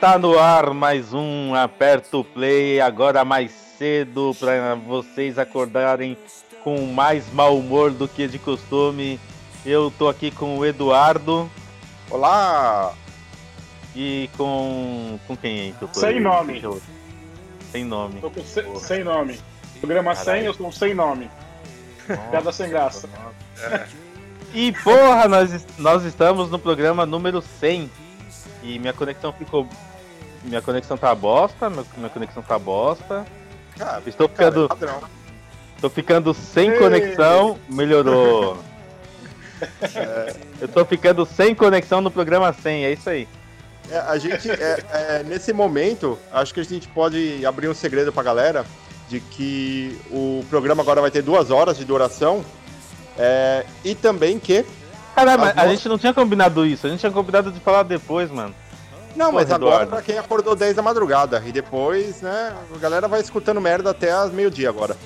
Está no ar mais um Aperto Play, agora mais cedo, para vocês acordarem com mais mau humor do que de costume. Eu tô aqui com o Eduardo Olá! e com. com quem aí? que eu tô Sem aí? nome. Eu- Sem nome. Tô com se- sem nome. Programa Caralho. 100, eu sou sem nome. Piada sem graça. E porra, nós, nós estamos no programa número 100 e minha conexão ficou. Minha conexão tá bosta, minha, conexão tá bosta. Cara, Estou cara, ficando, padrão. tô ficando sem Ei. conexão, melhorou. Eu tô ficando sem conexão no programa 100, é isso aí. É, a gente, é, é, nesse momento, acho que a gente pode abrir um segredo pra galera de que o programa agora vai ter duas horas de duração é, e também que. Caralho, mas As a gente não tinha combinado isso, a gente tinha combinado de falar depois, mano. Não, mas Porra, agora Eduardo. pra quem acordou 10 da madrugada e depois, né, a galera vai escutando merda até as meio-dia agora.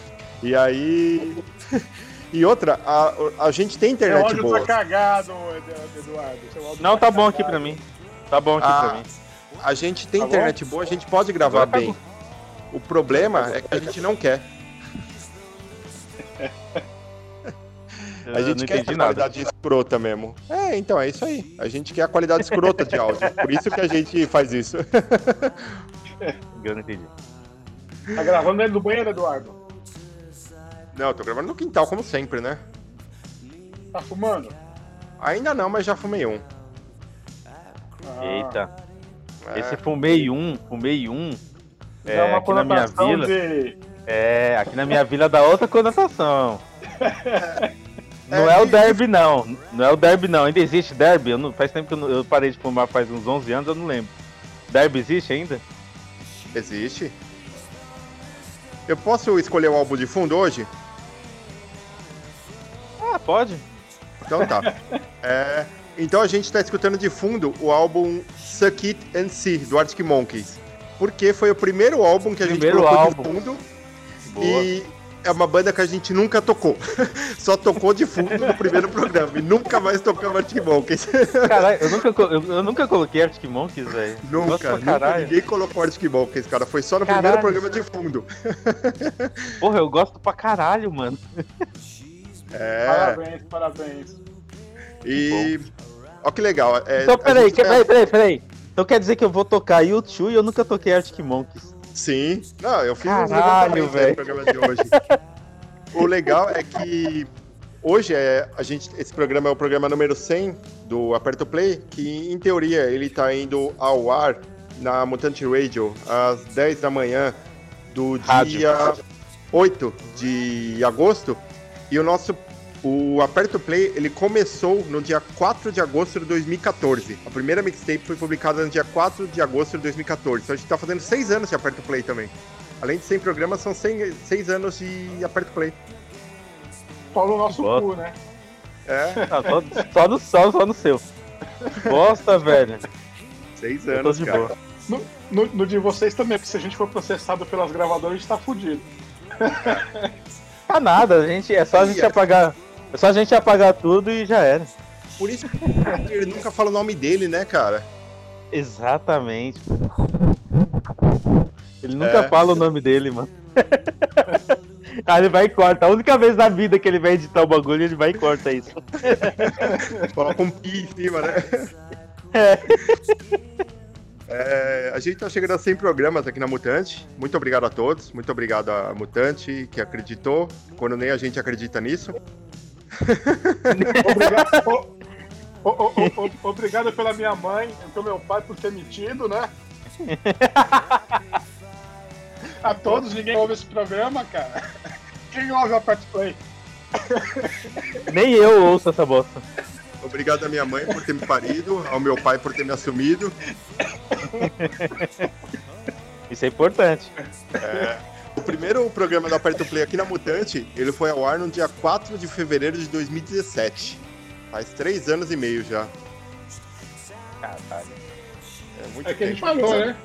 E aí. e outra, a, a gente tem Seu internet áudio boa. tá cagado, Edu- Eduardo. Seu áudio Não, tá bom aqui cagado. pra mim. Tá bom aqui Ah, pra mim. A gente tem Tá bom? internet boa, a gente pode gravar tá bem. O problema é que a gente não quer. Eu A gente não quer entendi a nada. qualidade escrota mesmo. É, então, é isso aí. A gente quer a qualidade escrota de áudio. Por isso que a gente faz isso. Eu não entendi. Tá gravando dentro do banheiro, Eduardo? Não, eu tô gravando no quintal, como sempre, né? Tá fumando? Ainda não, mas já fumei um. Ah, Eita. É, Esse fumei um, fumei um. É, uma aqui na minha conotação vila. de... É, aqui na minha vila dá outra conotação. Não É, é o derby, não. Não é o derby, não. Ainda existe derby? Eu não, faz tempo que eu, não- eu parei de fumar, faz uns 11 anos, eu não lembro. Derby existe ainda? Existe. Eu posso escolher o álbum de fundo hoje? Ah, pode. Então tá. É, então a gente tá escutando de fundo o álbum Suck It and See, do Arctic Monkeys. Porque foi o primeiro álbum que a gente Primeiro colocou álbum. de fundo Boa. e é uma banda que a gente nunca tocou. Só tocou de fundo no primeiro programa e nunca mais tocamos Arctic Monkeys. Caralho, eu nunca, eu, eu nunca coloquei Arctic Monkeys, velho. Nunca, pra nunca caralho. ninguém colocou Arctic Monkeys, cara. Foi só no Caralho. primeiro programa de fundo. Porra, eu gosto pra caralho, mano. É, Parabéns, parabéns. e... Ó que legal. é, Então, peraí, gente vai- peraí, peraí, peraí. Então quer dizer que eu vou tocar YouTube e eu nunca toquei Arctic Monkeys. Sim. Não, eu fiz Caralho, aí velho. programa de hoje. o legal é que hoje é a gente esse programa é o programa número 100 do Aperto Play, que em teoria ele tá indo ao ar na Mutante Radio às 10 da manhã do Rádio. dia 8 de agosto. E o nosso o Aperto Play, ele começou no dia 4 de agosto de 2014. A primeira mixtape foi publicada no dia 4 de agosto de 2014. Então a gente tá fazendo 6 anos de Aperto Play também. Além de 100 programas, são 6 anos de Aperto Play. Paulo nosso Bosta. cu, né? É, Ah, só, só, no, só, só no seu. Bosta, velho. 6 Eu tô anos, de cara. boa. No, no- no de vocês também, porque se a gente for processado pelas gravadoras, a gente tá fudido. Tá nada, a gente, é só a gente Ia. apagar. É só a gente apagar tudo e já era. Por isso que ele nunca fala o nome dele, né, cara? Exatamente. Ele nunca É. fala o nome dele, mano. Aí ele vai e corta. A única vez na vida que ele vai editar o bagulho, ele vai e corta isso. Coloca um pi em cima, né? É. É, a gente tá chegando a 100 programas aqui na Mutante. Muito obrigado a todos. Muito obrigado à Mutante que acreditou, quando nem a gente acredita nisso. Obrigado, o- o- o- o- obrigado pela minha mãe e pelo meu pai por ter mentido, né? A todos, ninguém ouve esse programa, cara. Quem ouve o Aperto Play? Nem eu ouço essa bosta. Obrigado à minha mãe por ter me parido, ao meu pai por ter me assumido. Isso é importante. O primeiro programa do Aperto Play aqui na Mutante, ele foi ao ar no dia 4 de fevereiro de 2017. Faz três anos e meio já. Caralho. É muito É que a gente falou, né?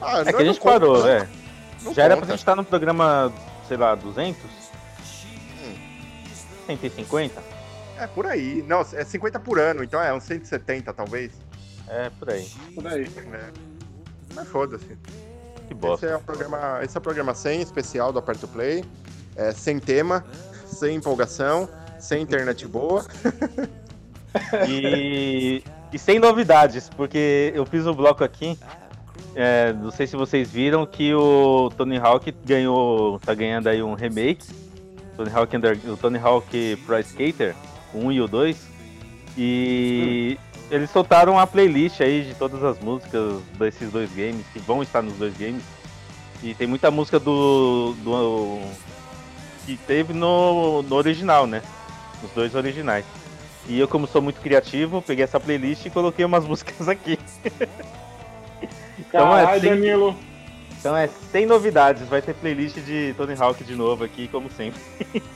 Ah, É que a gente conta, parou, né? é. Não Já era pra conta. gente estar no programa, sei lá, 200? Hum. 150? É por aí. Não, é 50 por ano, então é uns 170 talvez. É, por aí. Por aí. né? Mas foda-se. Que Esse bosta. é o programa, esse é o programa 100 especial do Aperto Play. É, sem tema, sem empolgação, sem internet boa. E, e sem novidades, porque eu fiz o bloco aqui. é, não sei se vocês viram que o Tony Hawk ganhou. tá ganhando aí um remake. Tony Hawk Under, o Tony Hawk Pro Skater, o 1 e o 2. E eles soltaram uma playlist aí de todas as músicas desses dois games, que vão estar nos dois games. E tem muita música do. do que teve no, no original, né? Os dois originais. E eu, como sou muito criativo, peguei essa playlist e coloquei umas músicas aqui. Então é sem- Danilo. Então é sem novidades, vai ter playlist de Tony Hawk de novo aqui, como sempre.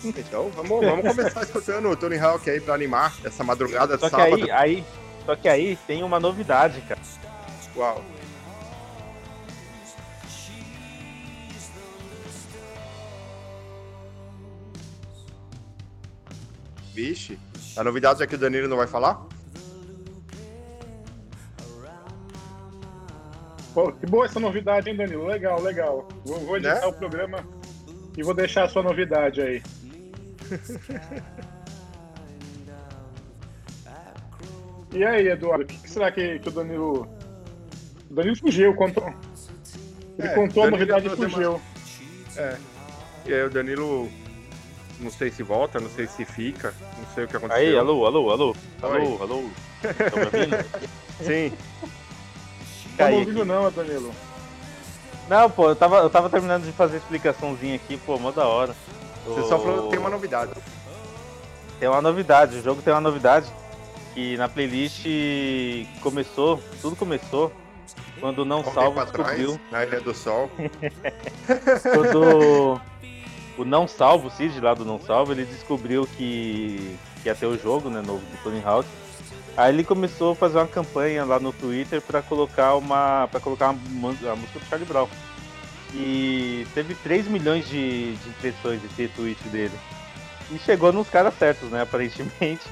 Então vamos, vamos começar escutando o Tony Hawk aí pra animar essa madrugada de Só que sábado. aí, aí, só que aí tem uma novidade, cara. Uau. Vixe, a novidade é que o Danilo não vai falar? Pô, que boa essa novidade, hein, Danilo? Legal, legal. Vou, vou editar Né? o programa e vou deixar a sua novidade aí. e aí, Eduardo, o que, que será que, que o Danilo. O Danilo fugiu, contou. Ele É, contou a novidade e deu uma- fugiu. E aí o Danilo, não sei se volta, não sei se fica, não sei o que aconteceu. Aí, alô, alô, alô. Alô, Oi. alô. Sim, Não ouvindo não, Danilo. Não, pô, eu tava, eu tava terminando de fazer a explicaçãozinha aqui, pô, mó da hora. você só falou que tem uma novidade. Tem uma novidade, o jogo tem uma novidade. Que na playlist começou, tudo começou quando o não salvo descobriu. na Ilha do Sol. Quando o não salvo, o Cid lá do não salvo, ele descobriu que, que ia ter o jogo, né, novo do Tony Hawk. Aí ele começou a fazer uma campanha lá no Twitter pra colocar uma para colocar uma, a música do Charlie Brown. E teve 3 milhões de, de impressões esse tweet dele. E chegou nos caras certos, né, aparentemente.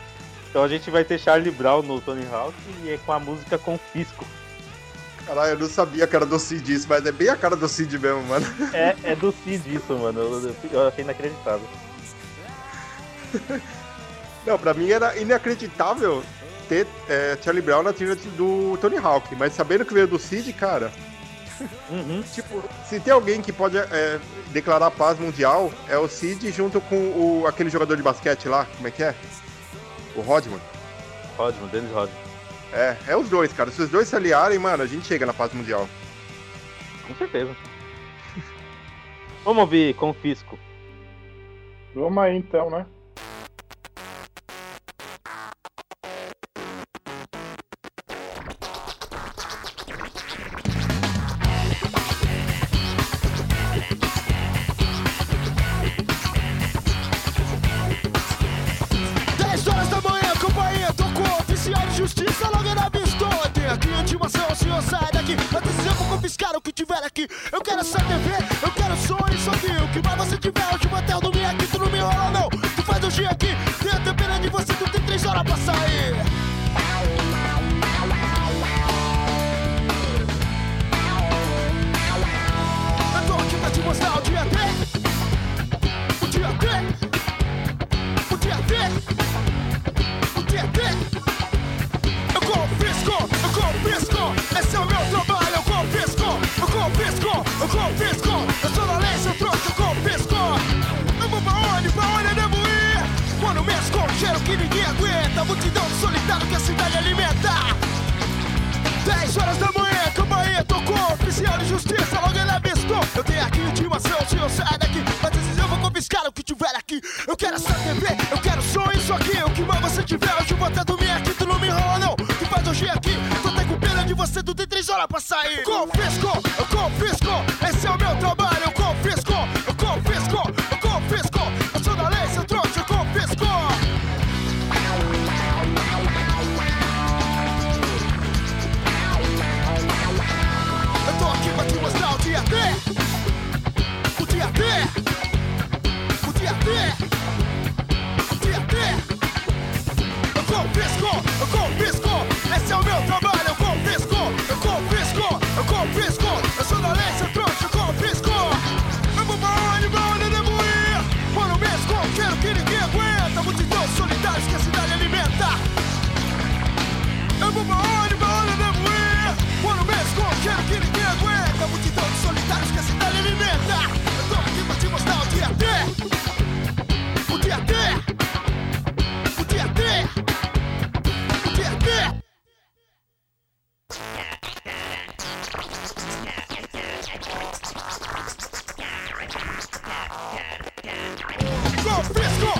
Então a gente vai ter Charlie Brown no Tony Hawk e é com a música Confisco. Caralho, eu não sabia que era do Cid isso, mas é bem a cara do Cid mesmo, mano. É, é do Cid isso, mano. Eu, eu achei inacreditável. Não, pra mim era inacreditável ter é, Charlie Brown na trilha do Tony Hawk, mas sabendo que veio do Cid, cara, Uhum. tipo, se tem alguém que pode é, declarar paz mundial, é o Cid junto com o, aquele jogador de basquete lá, como é que é? O Rodman. Rodman, Dennis Rodman. É, é os dois, cara. Se os dois se aliarem, mano, a gente chega na paz mundial. Com certeza. Vamos ouvir Confisco. Vamos aí então, né? Que tiver aqui. Eu quero essa TV, eu quero som e O que mais você tiver, hoje vou até eu dormir aqui. Tu não me enrola não, tu faz o G aqui Tenho pena de você, tu tem três horas pra sair. Eu tô aqui te mostrar o dia D. O dia D. O dia D. O dia D. Eu confisco, eu confisco, esse é o meu eu eu confisco, eu confisco, eu sou da lei, seu troço, eu confisco. Eu vou pra onde, pra onde eu devo ir? Quando mesmo com cheiro que ninguém aguenta, multidão solitário que a cidade alimenta. 10 horas da manhã, campanha tocou Oficial de justiça, logo ele avistou Eu tenho aqui intimação, senhor sai daqui Mas antes eu vou confiscar o que tiver aqui Eu quero essa TV, eu quero som isso aqui O que mais você tiver, hoje eu vou até dormir aqui Tu não me enrola não, tu faz hoje aqui Tu tem três horas pra sair. Confisco, eu confisco Frisco, Frisco!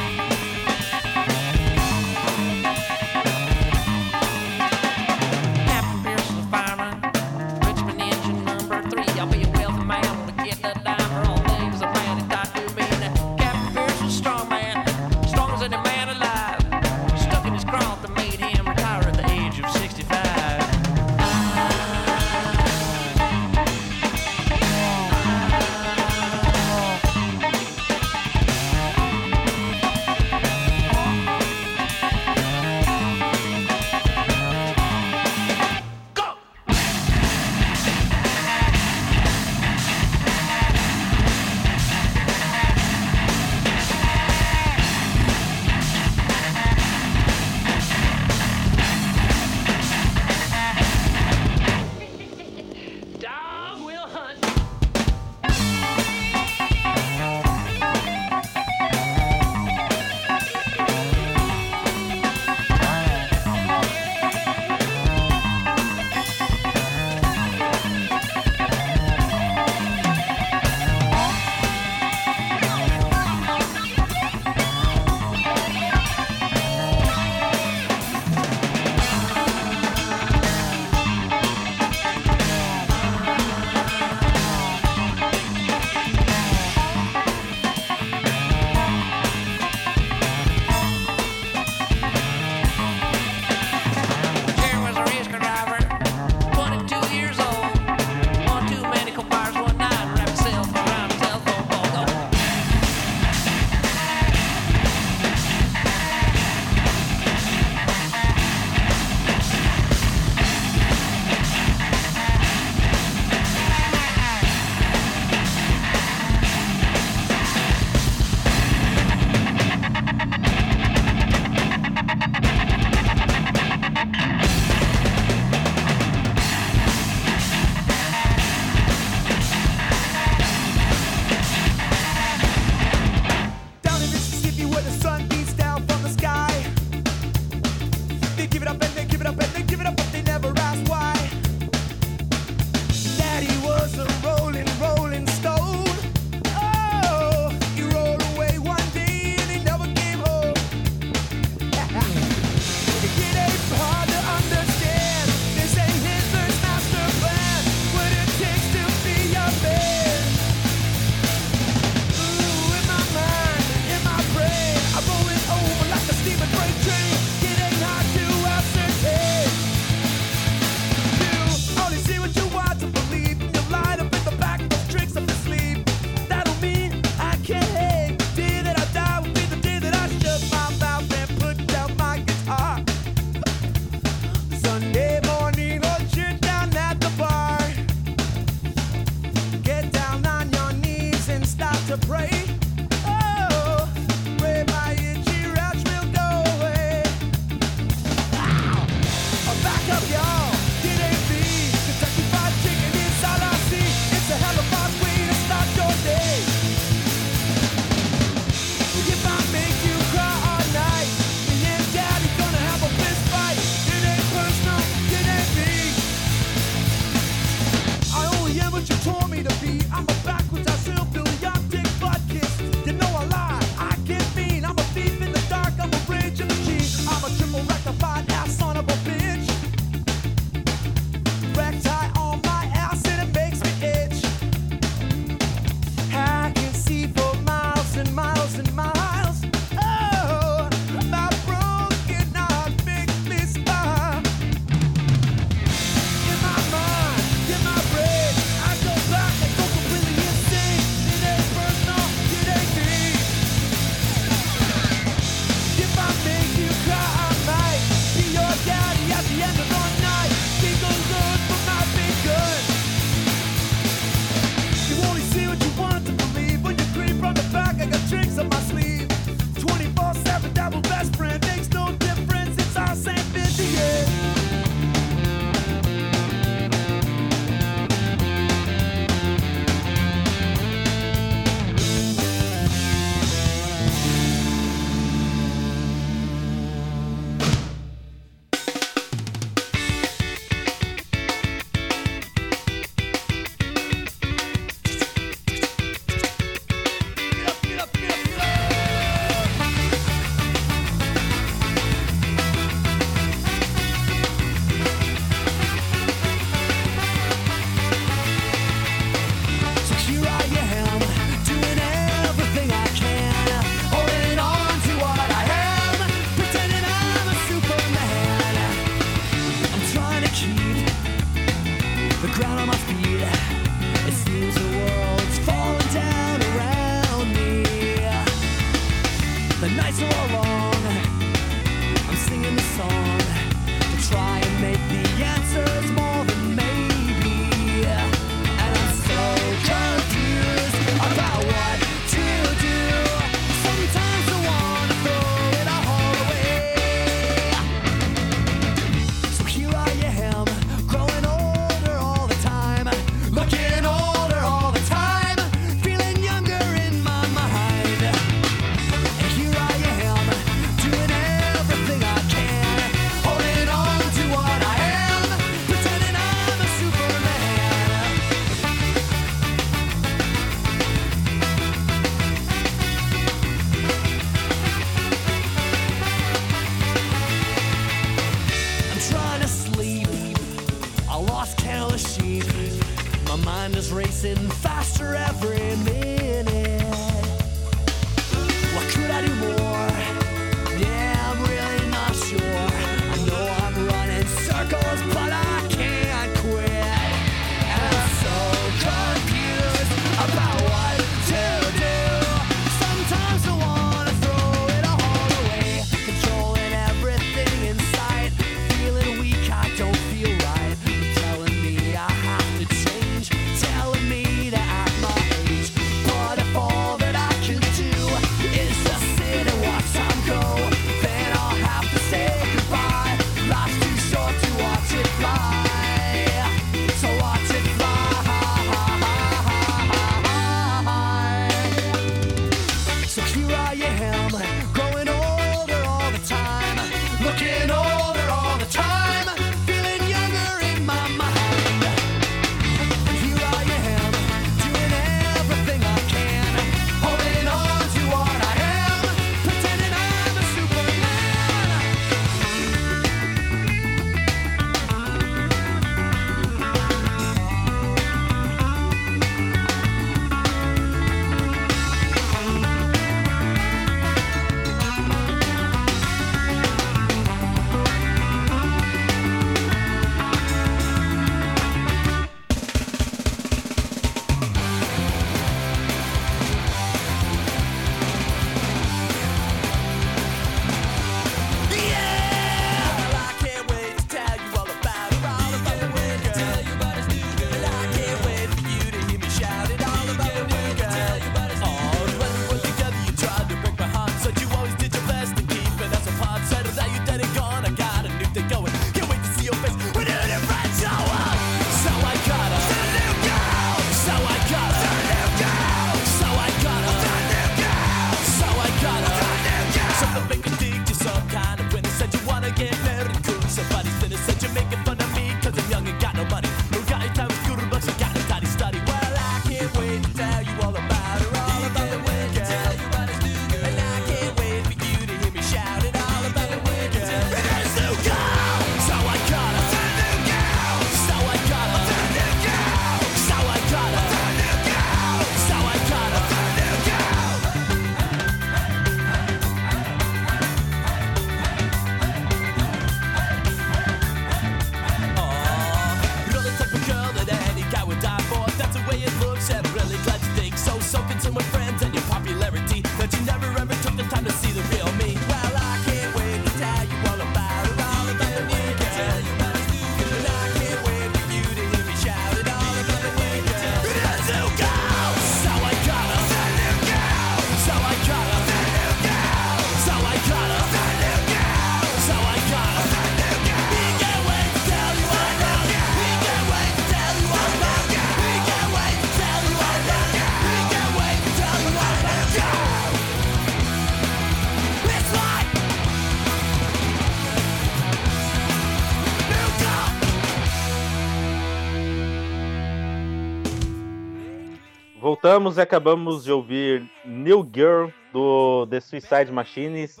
Voltamos e acabamos de ouvir New Girl do The Suicide Machines.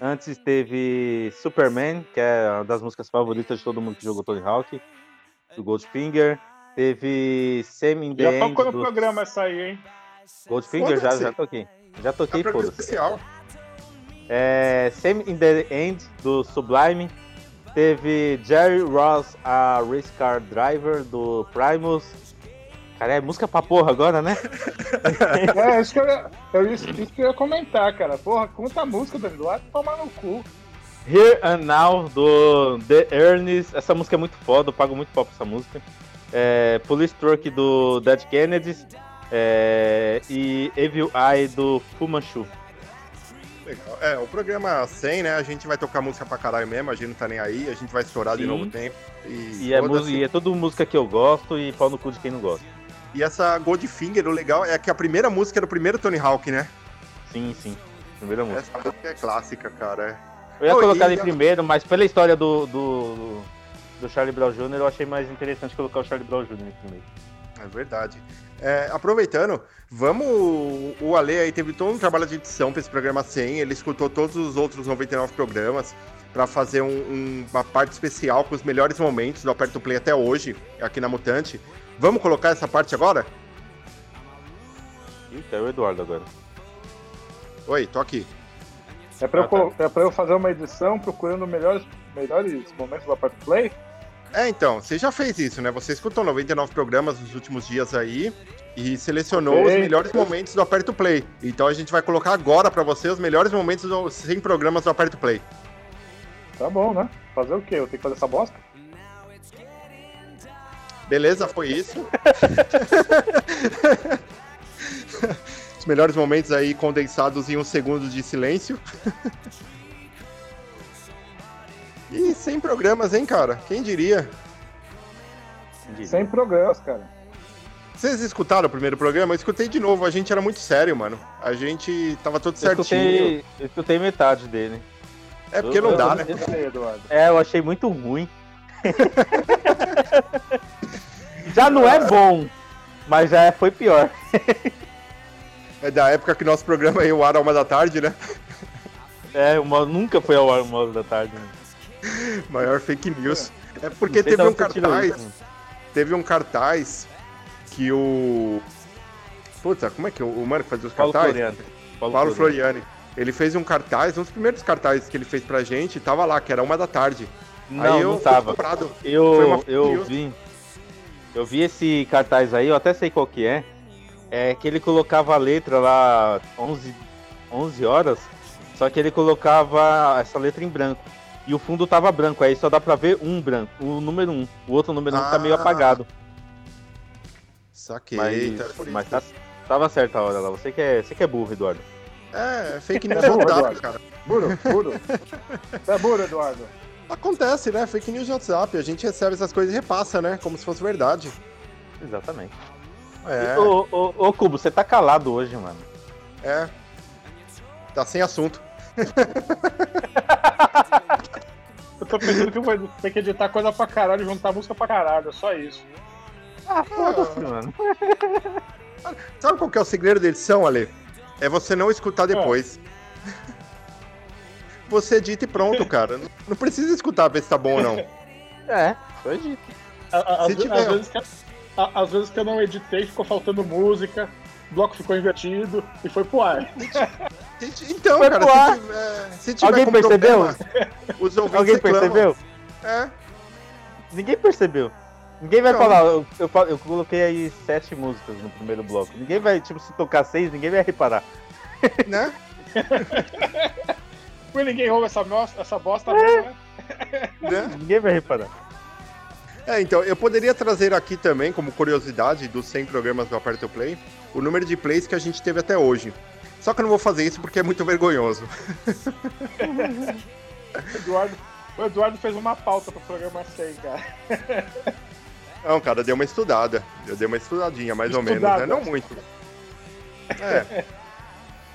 Antes teve Superman, que é uma das músicas favoritas de todo mundo que jogou Tony Hawk, do Goldfinger. Teve Semi in the Já End tocou no do programa essa aí, hein? Goldfinger, já, já toquei. Já É toquei, programa foda-se. especial. É, Same in the End, do Sublime. Teve Jerry Ross, a Race Car Driver, do Primus. Cara, é música pra porra agora, né? É, isso que eu ia, eu, isso, isso que eu ia comentar, cara. Porra, quanta música do Eduardo tomar no cu. Here and Now, do The Ernest. Essa música é muito foda, eu pago muito pau pra essa música. É, Police Truck, do Dead Kennedys. É, e Evil Eye, do Fu Manchu. Legal. É, o programa 100, né? A gente vai tocar música pra caralho mesmo, a gente não tá nem aí, a gente vai estourar de Sim. novo tempo. E, E é, mu- e é tudo música que eu gosto e pau no cu de quem não gosta. E essa Goldfinger, o legal é que a primeira música era o primeiro Tony Hawk, né? Sim, sim. Primeira música. Essa música é clássica, cara. Eu ia Oh, colocar e ele a- primeiro, mas pela história do, do, do Charlie Brown Jr., eu achei mais interessante colocar o Charlie Brown Jr. em primeiro. É verdade. É, aproveitando, vamos. O Ale aí teve todo um trabalho de edição pra esse programa 100. Ele escutou todos os outros 99 programas pra fazer um- um- uma parte especial com os melhores momentos do Aperto Play até hoje, aqui na Mutante. Vamos colocar essa parte agora? Eita, é o Eduardo agora. Oi, tô aqui. É pra, eu, Ah, tá. co- é pra eu fazer uma edição procurando melhores, melhores momentos do Apart Play? É, então, você já fez isso, né? Você escutou 99 programas nos últimos dias aí e selecionou Ok. os melhores momentos do Aperto Play. Então a gente vai colocar agora pra você os melhores momentos dos 100 programas do Aperto Play. Tá bom, né? Fazer o quê? Eu tenho que fazer essa bosta? Beleza, foi isso. Os melhores momentos aí condensados em um segundo de silêncio. E 100 programas, hein, cara? Quem diria? Sem programas, cara. Vocês escutaram o primeiro programa? Eu escutei de novo. A gente era muito sério, mano. A gente tava tudo Eu certinho. escutei, eu escutei metade dele. É porque não dá, né? Eu sei, Eduardo. É, eu achei muito ruim. já não é bom, mas já foi pior. É da época que nosso programa ia ao ar a uma da tarde, né? É, uma, nunca foi ao ar uma hora da tarde. Né? Maior fake news. É porque teve um cartaz. isso. Teve um cartaz que o. Puta, como é que o, o mano que fazia os Paulo cartazes? Floriano. Paulo, Floriani. Ele fez um cartaz, um dos primeiros cartazes que ele fez pra gente, tava lá, que era uma da tarde. Não, aí eu não tava. Eu, eu news. vi. Eu vi esse cartaz aí, eu até sei qual que é. É que ele colocava a letra lá 11, 11 horas, só que ele colocava essa letra em branco. E o fundo tava branco, aí só dá pra ver um branco, o número 1. O outro número 1 tá meio Ah, apagado. Saquei. Mas, mas tá, tava certa a hora lá. Você que é, você que é burro, Eduardo. É, fake news É burro, Eduardo. cara. Burro, burro. É burro, Eduardo. Acontece, né? Fake news no WhatsApp. A gente recebe essas coisas e repassa, né? Como se fosse verdade. Exatamente. É, Ô, ô, ô, Cubo, você tá calado hoje, mano. é. Tá sem assunto. Eu tô pensando que eu vou ter que editar coisa pra caralho e juntar música pra caralho, é só isso. Ah, foda-se, mano. Sabe qual que é o segredo da edição, Ale? É você não escutar depois. Você edita e pronto, cara. Não- Não precisa escutar pra ver se tá bom ou não. É, foi dito. A- a- Se Às, tiver- às vezes que, às vezes que eu não editei, ficou faltando música, o bloco ficou invertido e foi pro ar. Então, Foi cara, pro ar. se tiver, se tiver Alguém com percebeu? problema, Alguém reclamam. percebeu? É. Ninguém percebeu. Ninguém vai Não. falar, eu, eu, eu coloquei aí sete músicas no primeiro bloco. Ninguém vai, tipo, se tocar seis, ninguém vai reparar. Né? Mas ninguém ouve essa, nossa- essa bosta mesmo, né? né? Ninguém vai reparar. É, então, eu poderia trazer aqui também, como curiosidade dos 100 programas do Aperto Play, o número de plays que a gente teve até hoje. Só que eu não vou fazer isso porque é muito vergonhoso. O Eduardo, o Eduardo fez uma pauta pro programa 100, cara. Não, cara, deu uma estudada. Eu dei uma estudadinha, mais ou Estudada. menos, né? Não muito. É.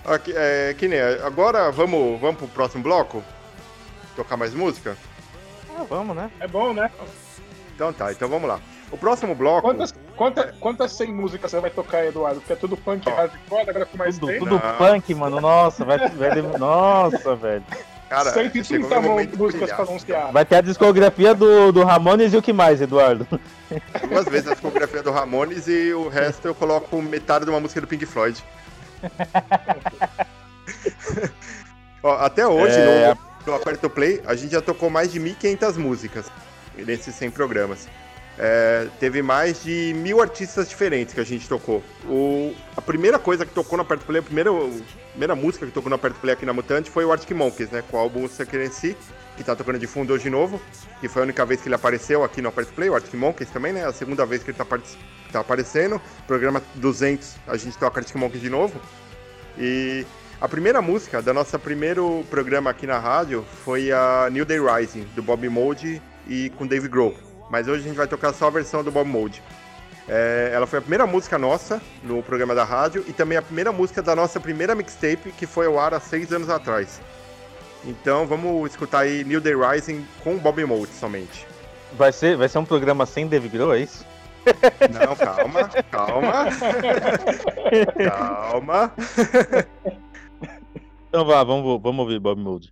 Aqui, é, que nem, agora vamos, vamos pro próximo bloco? Tocar mais música? Ah, vamos, né? É bom, né? Então tá, então vamos lá. O próximo bloco. Quantas, Quanta, quantas 100 músicas você vai tocar, Eduardo? Porque é tudo punk hardcore, agora com mais Tudo, 100. tudo Não. punk, mano. Nossa, vai, vai Nossa, velho. Cara, chegou 130 meu mão- momento de músicas pra anunciar. Vai ter a discografia do, do Ramones e o que mais, Eduardo? Duas vezes a discografia do Ramones e o resto eu coloco metade de uma música do Pink Floyd. Ó, até hoje, É. no, no Aperto Play, a gente já tocou mais de 1.500 músicas nesses 100 programas. É, teve mais de mil artistas diferentes que a gente tocou. O, a primeira coisa que tocou no Aperto Play, a primeira, a primeira música que tocou no Aperto Play aqui na Mutante foi o Arctic Monkeys, né? Com o álbum Secret Si, que tá tocando de fundo hoje de novo. Que foi a única vez que ele apareceu aqui no Aperto Play, o Arctic Monkeys também, né? A segunda vez que ele tá, tá aparecendo. Programa 200, a gente toca Arctic Monkeys de novo. E a primeira música da nosso primeiro programa aqui na rádio foi a New Day Rising, do Bob Mould e com Dave Grohl. Mas hoje a gente vai tocar só a versão do Bob Mould. É, ela foi a primeira música nossa no programa da rádio e também a primeira música da nossa primeira mixtape que foi ao ar há seis anos atrás. Então vamos escutar aí New Day Rising com Bob Mould somente. Vai ser, vai ser um programa sem Dave Grohl, é isso? Não, calma, calma. calma. Então vá, vamos, vamos ouvir Bob Mould.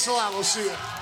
Thanks a lot. We'll see you.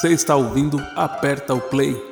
Você está ouvindo Aperta o Play.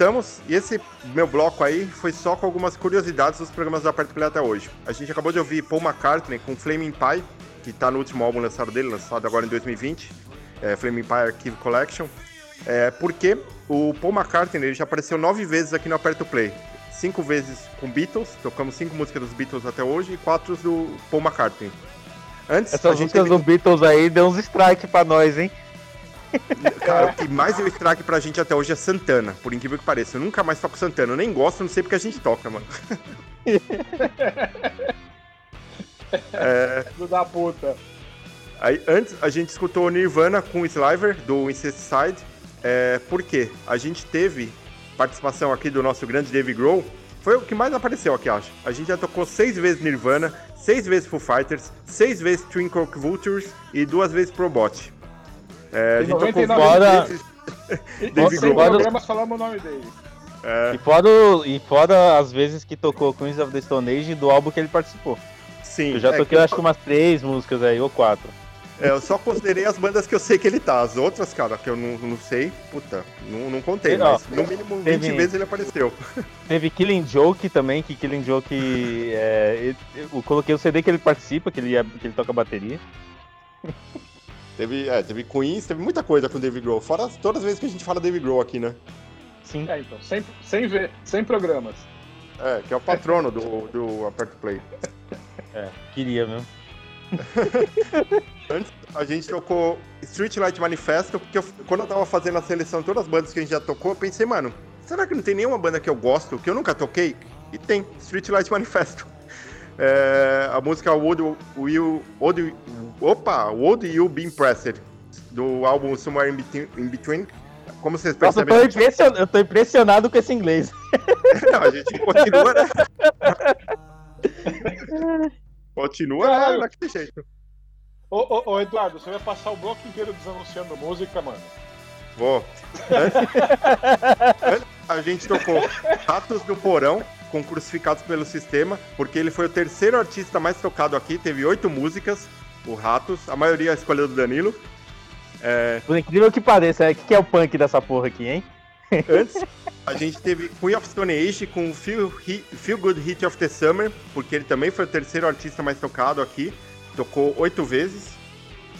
Voltamos, e esse meu bloco aí foi só com algumas curiosidades dos programas da Aperto Play até hoje. A gente acabou de ouvir Paul McCartney com Flaming Pie, que tá no último álbum lançado dele, lançado agora em 2020, é, Flaming Pie Archive Collection. É, porque o Paul McCartney ele já apareceu nove vezes aqui no Aperto Play. Cinco vezes com Beatles, tocamos cinco músicas dos Beatles até hoje e quatro do Paul McCartney. Antes, a Essas gente músicas teve- do Beatles aí deu uns strike pra nós, hein? Cara, o que mais deu strike pra gente até hoje é Santana, por incrível que pareça. Eu nunca mais toco Santana. Eu nem gosto, não sei porque a gente toca, mano. é, Filho da puta. aí, antes, a gente escutou Nirvana com o Sliver, do Incesticide. É, por quê? A gente teve participação aqui do nosso grande Dave Grohl Foi o que mais apareceu aqui, acho. A gente já tocou seis vezes Nirvana, seis vezes Foo Fighters, seis vezes Twinkle Vultures e duas vezes Probot. É, a Em gente tocou 99 várias vezes. vezes E Dave sem Grohl. programas falamos o nome dele. É, E fora, e fora as vezes que tocou Queens of the Stone Age do álbum que ele participou. sim. Eu já é, toquei, eu acho que umas três músicas aí, ou quatro. é, eu só considerei as bandas que eu sei que ele tá. As outras, cara, que eu não, não sei, puta, não, não contei, E, ó, mas no mínimo 20 teve- vezes ele apareceu. Teve Killing Joke também, que Killing Joke. é, ele- eu coloquei o CD que ele participa, que ele, é- que ele toca bateria. Teve, é, teve Queens, teve muita coisa com o Dave Grohl. Fora todas as vezes que a gente fala Dave Grohl aqui, né? Sim. É, então, sem, sem, ver, sem programas. É, que é o patrono do, do Aperto Play. É, queria mesmo. Antes, a gente tocou Street Light Manifesto, porque eu- quando eu tava fazendo a seleção de todas as bandas que a gente já tocou, eu pensei, mano, será que não tem nenhuma banda que eu gosto, que eu nunca toquei? E tem, Street Light Manifesto. É, a música Would You, Would, opa, Would You Be Impressed, do álbum Somewhere in Between. in Between. Como vocês Nossa, eu percebem, tô, a gente- impression- eu tô impressionado com esse inglês. Não, a gente continua, né? continua, né? Caralho. Daquele jeito. Ô, ô, ô, Eduardo, você vai passar o bloco inteiro desanunciando música, mano. Vou. Antes a gente tocou Ratos do Porão com Crucificados pelo Sistema, porque ele foi o terceiro artista mais tocado aqui, teve oito músicas, o Ratos, a maioria escolheu do Danilo. É, Por incrível que pareça, o que, que é o punk dessa porra aqui, hein? antes, a gente teve Queen of Stone Age com Feel, Hi- Feel Good Hit of the Summer, porque ele também foi o terceiro artista mais tocado aqui, tocou oito vezes,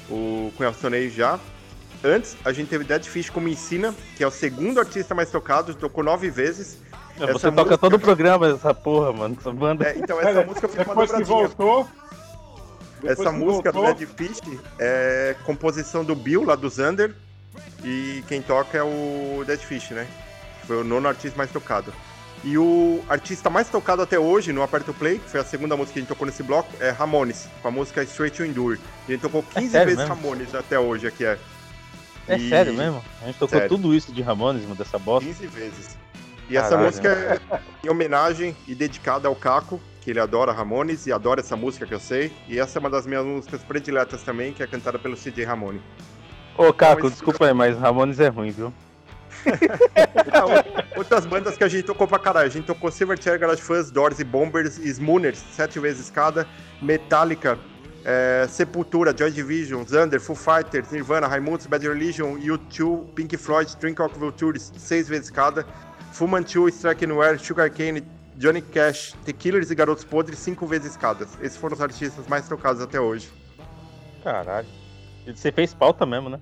o Queen of Stone Age já. Antes, a gente teve Dead Fish com Me Ensina, que é o segundo artista mais tocado, tocou nove vezes. Você Essa toca música- todo o programa dessa porra, mano. Essa banda. É, então, essa música foi uma Depois que dobradinha. voltou. Essa música voltou, do Dead Fish é composição do Bill, lá do Zander, e quem toca é o Dead Fish, né? Que Foi o nono artista mais tocado. E o artista mais tocado até hoje no Aperto Play, que foi a segunda música que a gente tocou nesse bloco, é Ramones, com a música Straight to Endure. E a gente tocou 15 sério vezes mesmo? Ramones até hoje aqui, é. É E- sério mesmo? A gente tocou Sério. tudo isso de Ramones, mano, dessa bosta. 15 vezes. E essa Caralho. música é em homenagem e dedicada ao Caco, que ele adora Ramones e adora essa música que eu sei. E essa é uma das minhas músicas prediletas também, que é cantada pelo CJ Ramone. Ô, Caco, Então, desculpa aí, mas Ramones é ruim, viu? Outras bandas que a gente tocou pra caralho. A gente tocou Silverchair, Garage Fuzz, Doors e Bombers, Smooners, sete vezes cada, Metallica, é, Sepultura, Joy Division, Xander, Foo Fighters, Nirvana, Raimundos, Bad Religion, U2, Pink Floyd, Drink of Vultures, seis vezes cada, Fu Manchu, Strike Sugar Cane, Johnny Cash, The Killers e Garotos Podres, cinco vezes cada. Esses foram os artistas mais tocados até hoje. Caralho. Você fez pauta mesmo, né?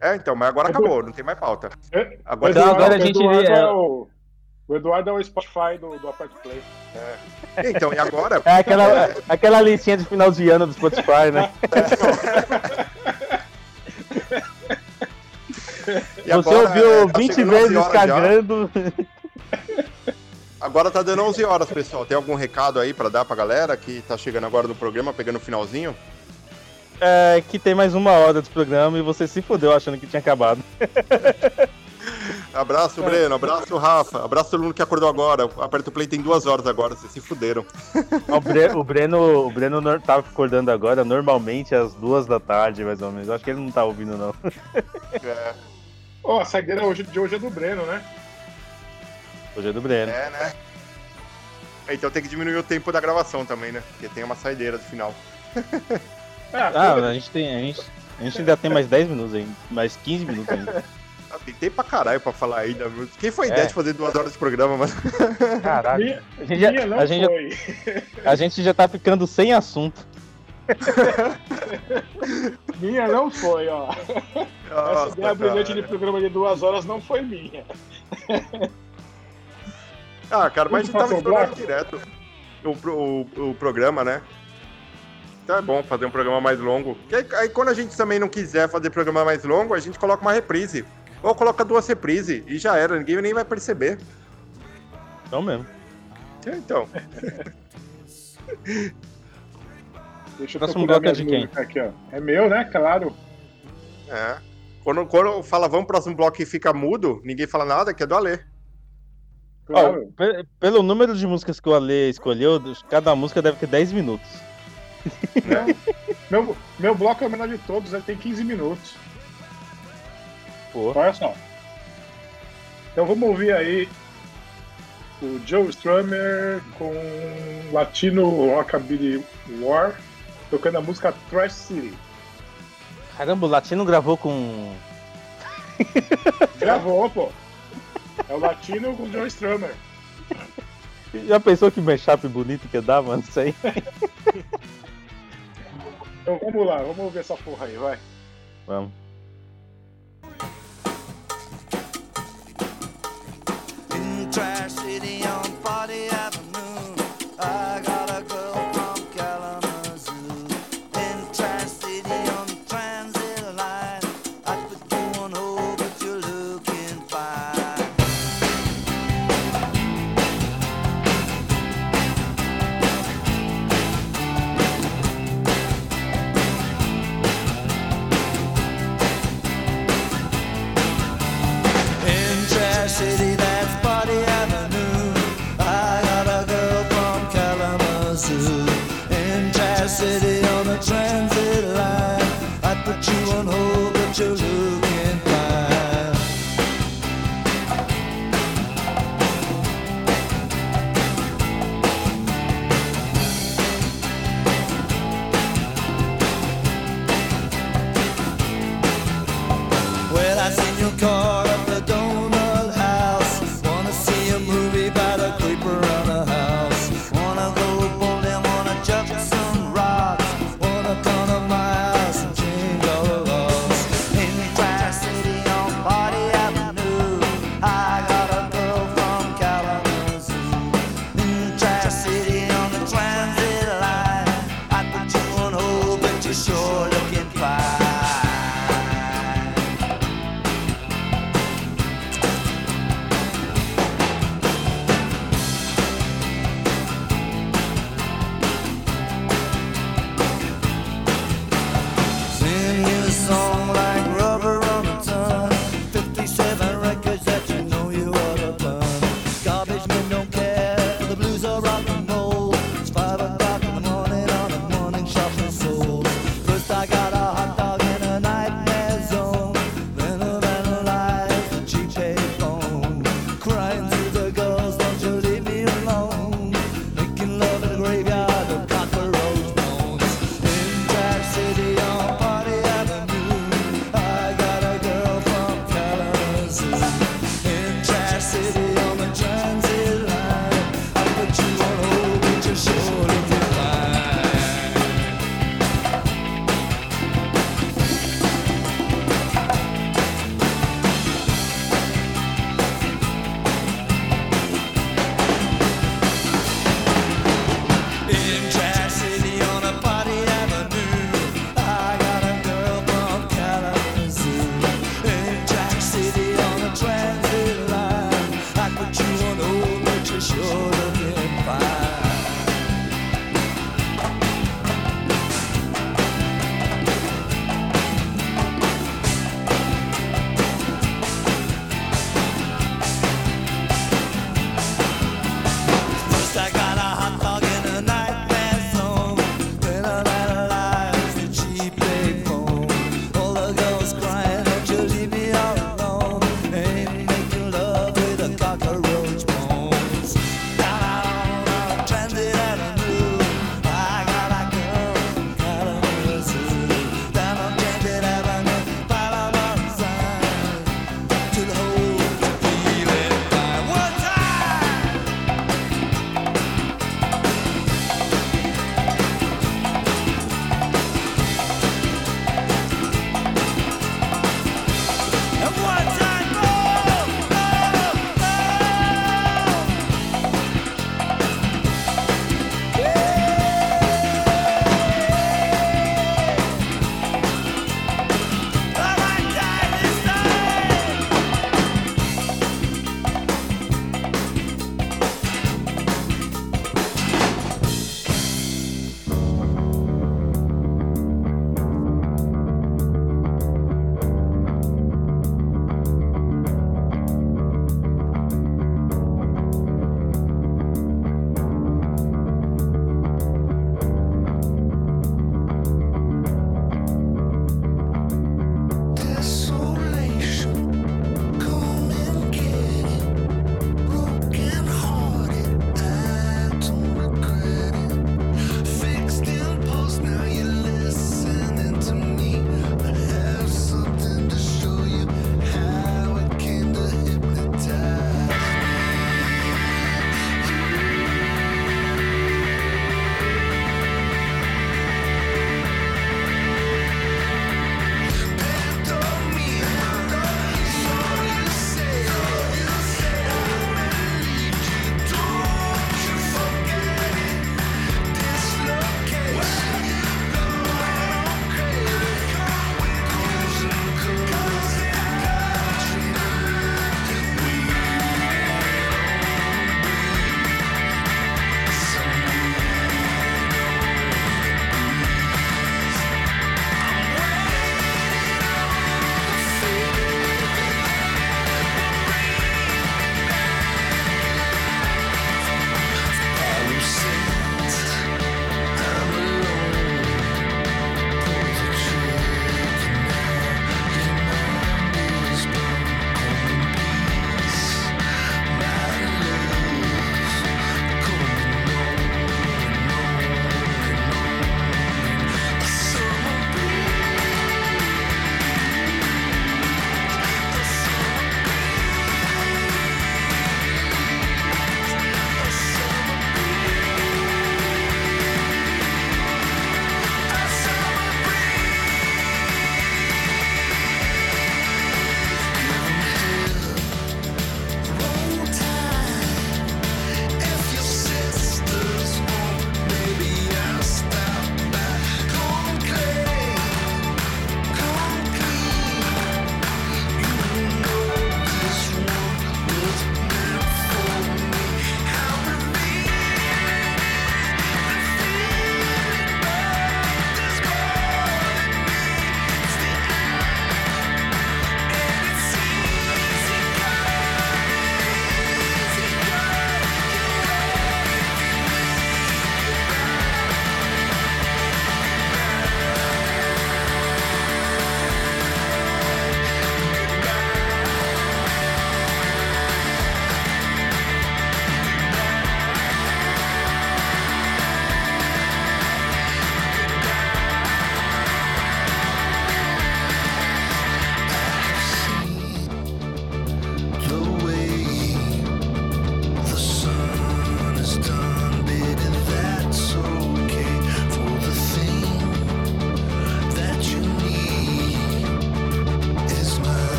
É, então, mas agora acabou, não tem mais pauta. É, Agora Então, agora a o gente- Eduardo é- é o, o Eduardo é o Spotify do, do Aperto Play. Então, e agora? É aquela, aquela listinha de final de ano do Spotify, né? E Você agora, ouviu tá 20 chegando 11 vezes cagando. Agora tá dando 11 horas, pessoal. Tem algum recado aí pra dar pra galera que tá chegando agora no programa, pegando o finalzinho? É, que tem mais uma hora do programa e você se fudeu achando que tinha acabado. Abraço, Breno. Abraço, Rafa. Abraço todo mundo que acordou agora. Aperta o play tem duas horas agora, vocês se fuderam. O, Bre- o Breno, o Breno tava acordando agora, normalmente às duas da tarde, mais ou menos. Acho que ele não tá ouvindo, não. É, Ó, a saideira hoje, de hoje é do Breno, né? Hoje é do Breno. é, né? Então tem que diminuir o tempo da gravação também, né? Porque tem uma saideira do final. Ah, Ah, a gente, tem, a, gente, a gente ainda tem mais 10 minutos ainda. Mais 15 minutos ainda. Ah, tem tempo pra caralho pra falar ainda. Quem foi a É. ideia de fazer duas horas de programa, mano? Caralho. minha, A gente, já, minha não a, gente já, a gente já tá ficando sem assunto. Minha não foi, ó. Essa Nossa, ideia brilhante de programa de duas horas não foi minha. Ah, cara, mas a gente tava um direto o, o, o programa, né? Então é bom fazer um programa mais longo. Aí, aí quando a gente também não quiser fazer programa mais longo, a gente coloca uma reprise. Ou coloca duas reprises e já era, ninguém nem vai perceber. Então mesmo. É, Então, Deixa eu Próximo bloco é de quem? Aqui, ó. É meu, né? Claro. É. Quando, quando fala vamos pro próximo bloco e fica mudo, ninguém fala nada, que é do Alê. Claro. Oh, pelo número de músicas que o Alê escolheu, cada música deve ter 10 minutos. Meu, meu bloco é o menor de todos, ele tem 15 minutos. Olha só. Então vamos ouvir aí o Joe Strummer com Latino Rockabilly War tocando a música Trash City. Caramba, o Latino gravou com. gravou, pô. É o Latino com o John Strummer. Já pensou que mashup bonito que dá, mano? Isso aí. então vamos lá, vamos ouvir essa porra aí, vai. Vamos. Trash City on Party Avenue, I got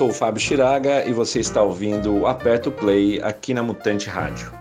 sou o Fábio Chiraga e você está ouvindo o Aperta o Play aqui na Mutante Rádio.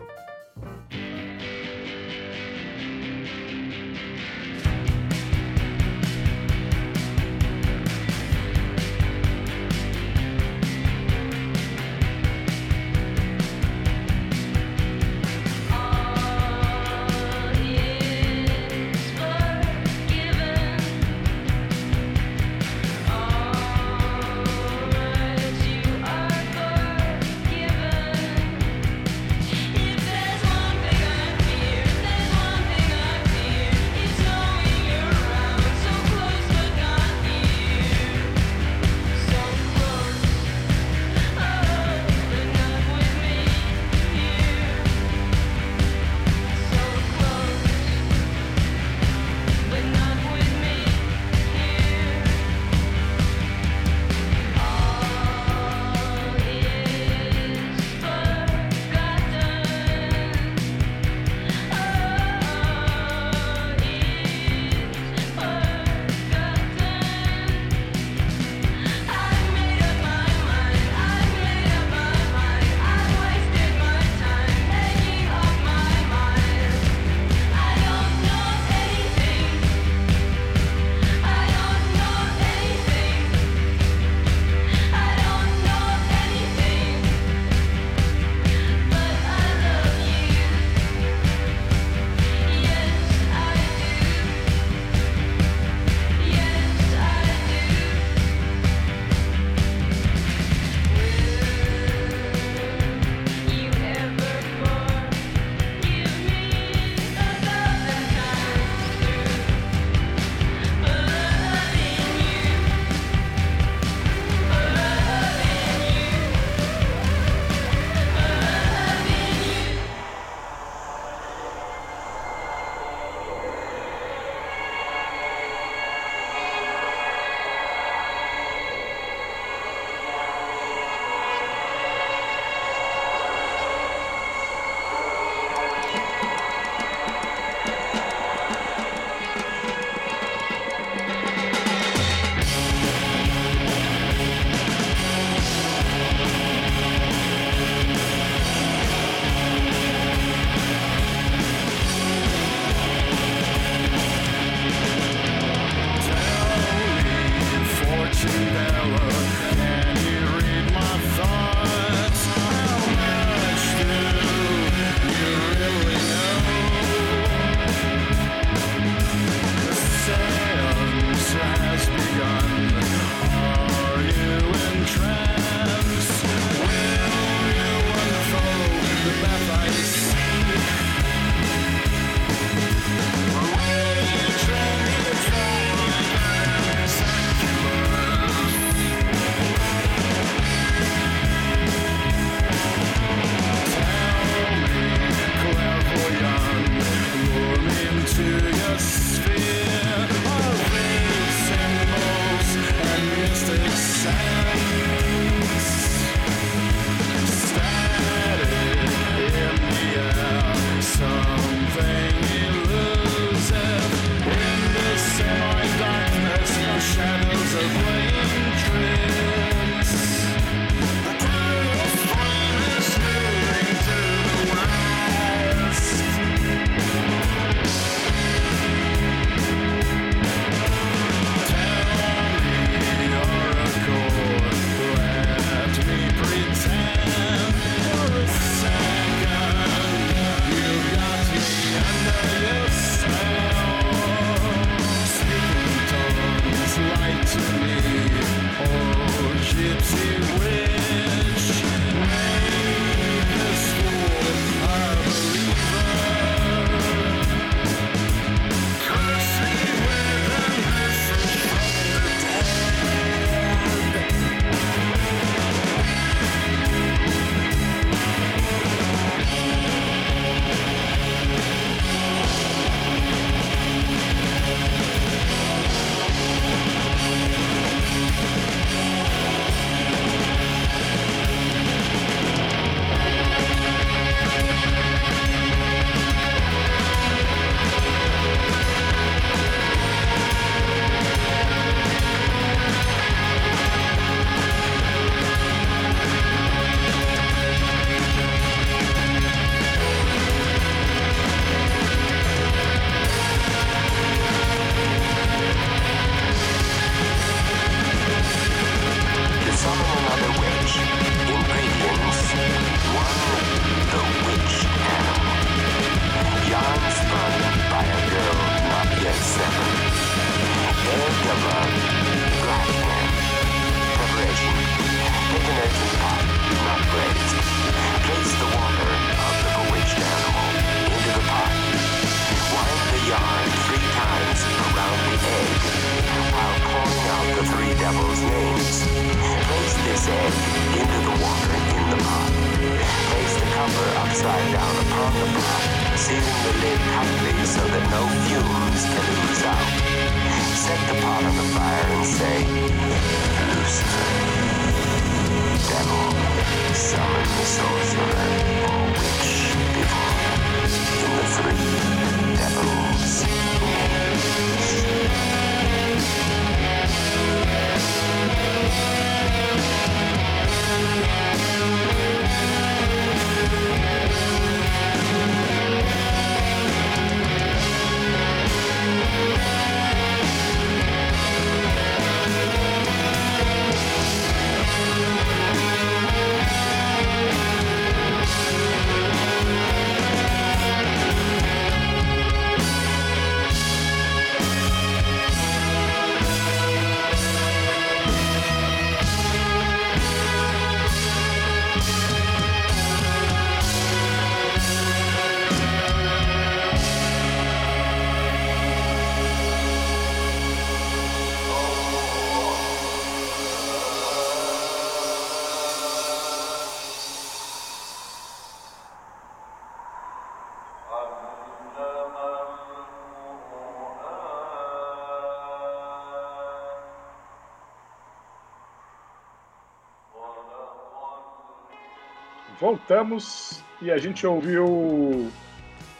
Voltamos e a gente ouviu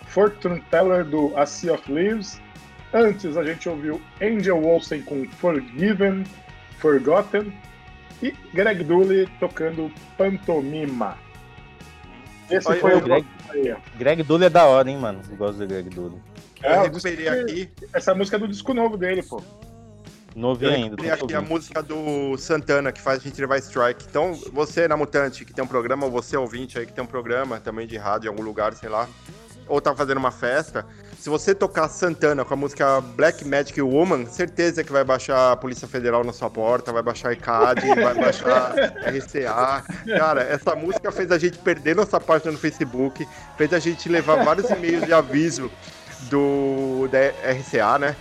Fortune Teller do A Sea of Leaves. Antes a gente ouviu Angel Olsen com Forgiven, Forgotten e Greg Dooley tocando Pantomima. Esse Olha, foi o Greg, Greg Dooley é da hora, hein, mano? Eu gosto do Greg Dooley. É, Eu recuperei aqui. Essa música é do disco novo dele, pô. Novinho ainda. tô aqui a música do Santana, que faz a gente levar strike. Então, você na Mutante, que tem um programa, ou você ouvinte aí que tem um programa também de rádio em algum lugar, sei lá, ou tá fazendo uma festa, se você tocar Santana com a música Black Magic Woman, certeza que vai baixar a Polícia Federal na sua porta, vai baixar a ICAD, vai baixar RCA. Cara, essa música fez a gente perder nossa página no Facebook, fez a gente levar vários e-mails de aviso do da RCA, né?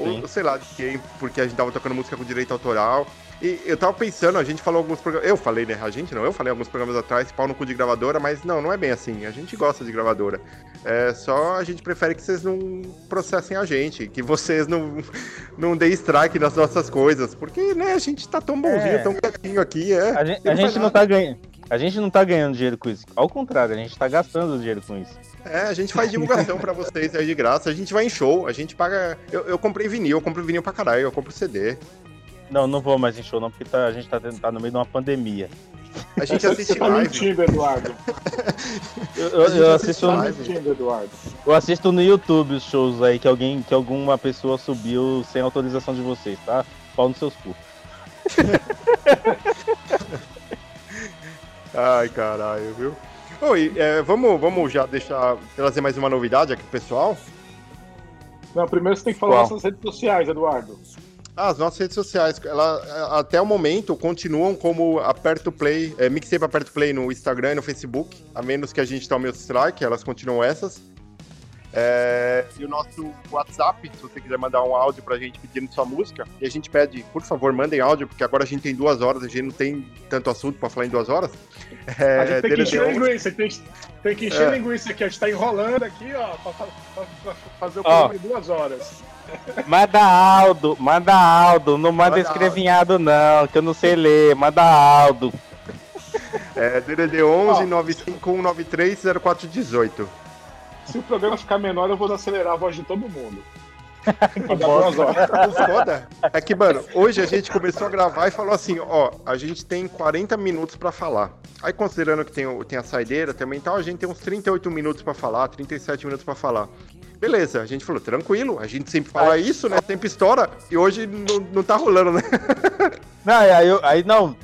Ou sei lá de quem, porque a gente tava tocando música com direito autoral. E eu tava pensando, a gente falou alguns programas. Eu falei, né? A gente não, eu falei alguns programas atrás, pau no cu de gravadora, mas não, não é bem assim. A gente gosta de gravadora. É só a gente prefere que vocês não processem a gente, que vocês não, não deem strike nas nossas coisas. Porque, né, a gente tá tão bonzinho, É. tão quietinho aqui, é. A gente, a gente não tá ganhando. A gente não tá ganhando dinheiro com isso. Ao contrário, a gente tá gastando dinheiro com isso. É, a gente faz divulgação pra vocês aí de graça. A gente vai em show, a gente paga. Eu, eu comprei vinil, eu compro vinil pra caralho, eu compro CD. Não, não vou mais em show, não, porque tá- a gente tá, tá no meio de uma pandemia. A gente assiste tá live. mentindo, Eduardo. Eu, A eu- gente eu assiste assisto, live. mentindo, Eduardo. eu assisto no YouTube os shows aí que alguém, que alguma pessoa subiu sem autorização de vocês, tá? Pau nos seus cu. Ai, caralho, viu? Oi, é, vamos, vamos já deixar trazer mais uma novidade aqui pro pessoal. Não, primeiro você tem que falar Qual? nossas redes sociais, Eduardo. Ah, as nossas redes sociais, ela, até o momento, continuam como Aperto Play, é, Mixtape Aperto Play no Instagram e no Facebook, a menos que a gente tome o strike, elas continuam essas. É, e o nosso WhatsApp, se você quiser mandar um áudio pra gente pedindo sua música, e a gente pede, por favor, mandem áudio, porque agora a gente tem duas horas, a gente não tem tanto assunto pra falar em duas horas. É, a gente tem que encher 11. linguiça, tem, que- tem que encher É. linguiça aqui. A gente tá enrolando aqui, ó, pra, pra- pra fazer o programa em duas horas. Manda Aldo, manda Aldo, não manda, Manda escrevinhado não, que eu não sei ler, manda Aldo. É, DDD 11 95193 0418. Se o programa ficar menor, eu vou acelerar a voz de todo mundo. O foda é que, mano, hoje a gente começou a gravar e falou assim, ó, a gente tem 40 minutos pra falar. Aí considerando que tem, tem a saideira também e tal, a gente tem uns 38 minutos pra falar, 37 minutos pra falar. Beleza, a gente falou, tranquilo, a gente sempre fala isso, né? Sempre estoura, e hoje não, não tá rolando, né? Não, aí, aí não,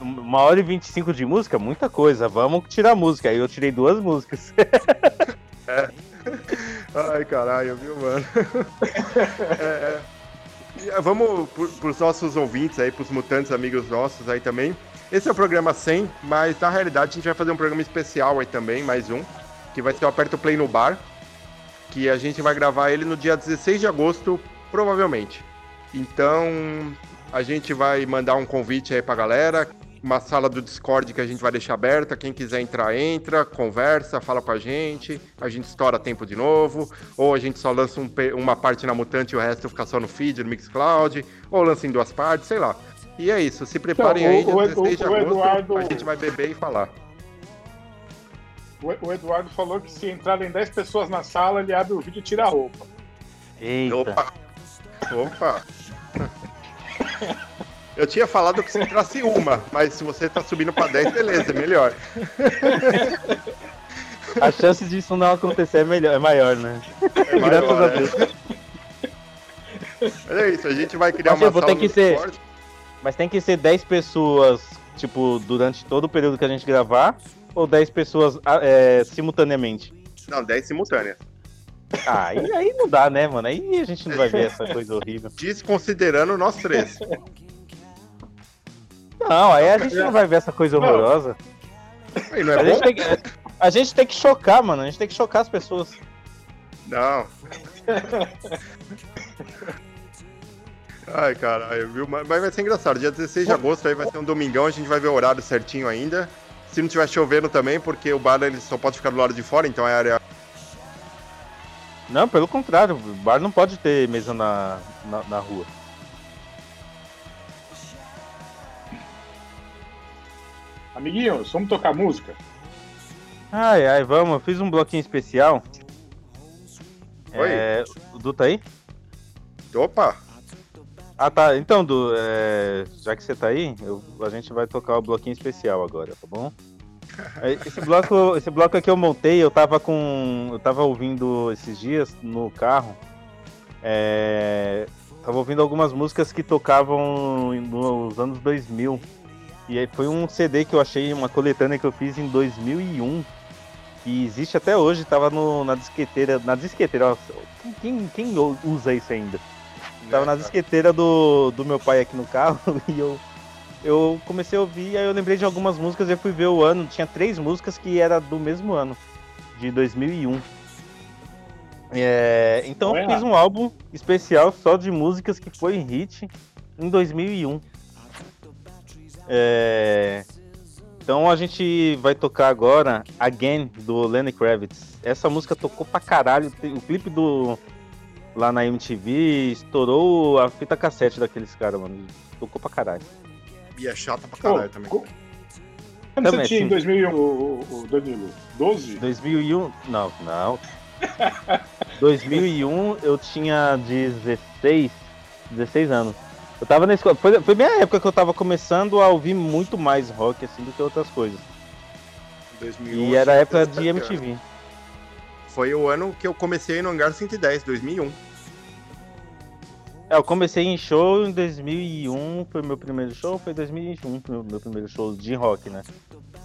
uma hora e 25 de música, muita coisa, vamos tirar música. Aí eu tirei duas músicas. Ai, caralho, viu, mano? É, é. É, Vamos pro, pros nossos ouvintes aí, pros mutantes amigos nossos aí também. Esse é o programa 100, mas na realidade a gente vai fazer um programa especial aí também, mais um, que vai ser o Aperto Play no Bar, que a gente vai gravar ele no dia 16 de agosto, provavelmente. Então, A gente vai mandar um convite aí pra galera. Uma sala do Discord que a gente vai deixar aberta. Quem quiser entrar, entra, conversa, fala com a gente. A gente estoura tempo de novo. Ou a gente só lança um uma parte na Mutante e o resto fica só no feed, no Mixcloud. Ou lança em duas partes, sei lá. E é isso. Se preparem Então, aí, o- o dia 16 de o agosto, Eduardo- a gente vai beber e falar. O o Eduardo falou que se entrarem 10 pessoas na sala, ele abre o vídeo e tira a roupa. Eita. Opa! Opa! Eu tinha falado que se entrasse uma, mas se você tá subindo pra 10, beleza, é melhor. A chance disso não acontecer é, melhor, é maior, né? É maior, Graças a né? Deus. Mas é isso, a gente vai criar Mas, uma tipo, tem que ser-. Mas tem que ser 10 pessoas, tipo, durante todo o período que a gente gravar, ou 10 pessoas ah, é, simultaneamente? Não, 10 simultâneas. Ah, aí, aí não dá, né, mano? Aí a gente não vai ver essa coisa horrível. Desconsiderando nós três. Não, aí a gente não vai ver essa coisa horrorosa. Aí não A é gente, bom? tem que, a gente tem que chocar, mano. A gente tem que chocar as pessoas. Não. Ai, caralho, viu? Mas mas vai ser engraçado. Dia 16 de agosto aí vai ser um domingão, a gente vai ver o horário certinho ainda. Se não tiver chovendo também, porque o bar ele só pode ficar do lado de fora, então é área. Não, pelo contrário, o bar não pode ter mesa na, na, na rua. Amiguinhos, vamos tocar música? Ai, ai, vamos. Eu fiz um bloquinho especial. Oi. É, o Du tá aí? Opa! Ah, tá. Então, Du, é, já que você tá aí, eu- a gente vai tocar o bloquinho especial agora, tá bom? É, Esse bloco, esse bloco aqui eu montei, eu tava com. Eu tava ouvindo esses dias no carro. É, tava ouvindo algumas músicas que tocavam nos anos 2000. E aí foi um CD que eu achei, uma coletânea que eu fiz em 2001. Que existe até hoje, tava no, na disqueteira. Na disqueteira, ó, quem, quem usa isso ainda? Tava na disqueteira do, do meu pai aqui no carro e eu, eu comecei a ouvir, aí eu lembrei de algumas músicas e eu fui ver o ano. Tinha três músicas que era do mesmo ano, de 2001. É, então eu fiz um álbum especial só de músicas que foi hit em 2001. É, então a gente vai tocar agora Again do Lenny Kravitz. Essa música tocou pra caralho. O clipe do lá na MTV estourou a fita cassete daqueles caras, mano. Tocou pra caralho. E é chata pra caralho Pô, também. co- Quando você tinha em sim. 2001, o, o Danilo? 12? 2001, não, não. 2001 eu tinha 16, 16 anos. Eu tava na escola, foi, foi bem a época que eu tava começando a ouvir muito mais rock assim do que outras coisas. 2001, E era a época de 17 anos. MTV. Foi o ano que eu comecei no Hangar 110, 2001. É, eu comecei em show em 2001, foi meu primeiro show, foi 2001, meu, meu primeiro show de rock, né?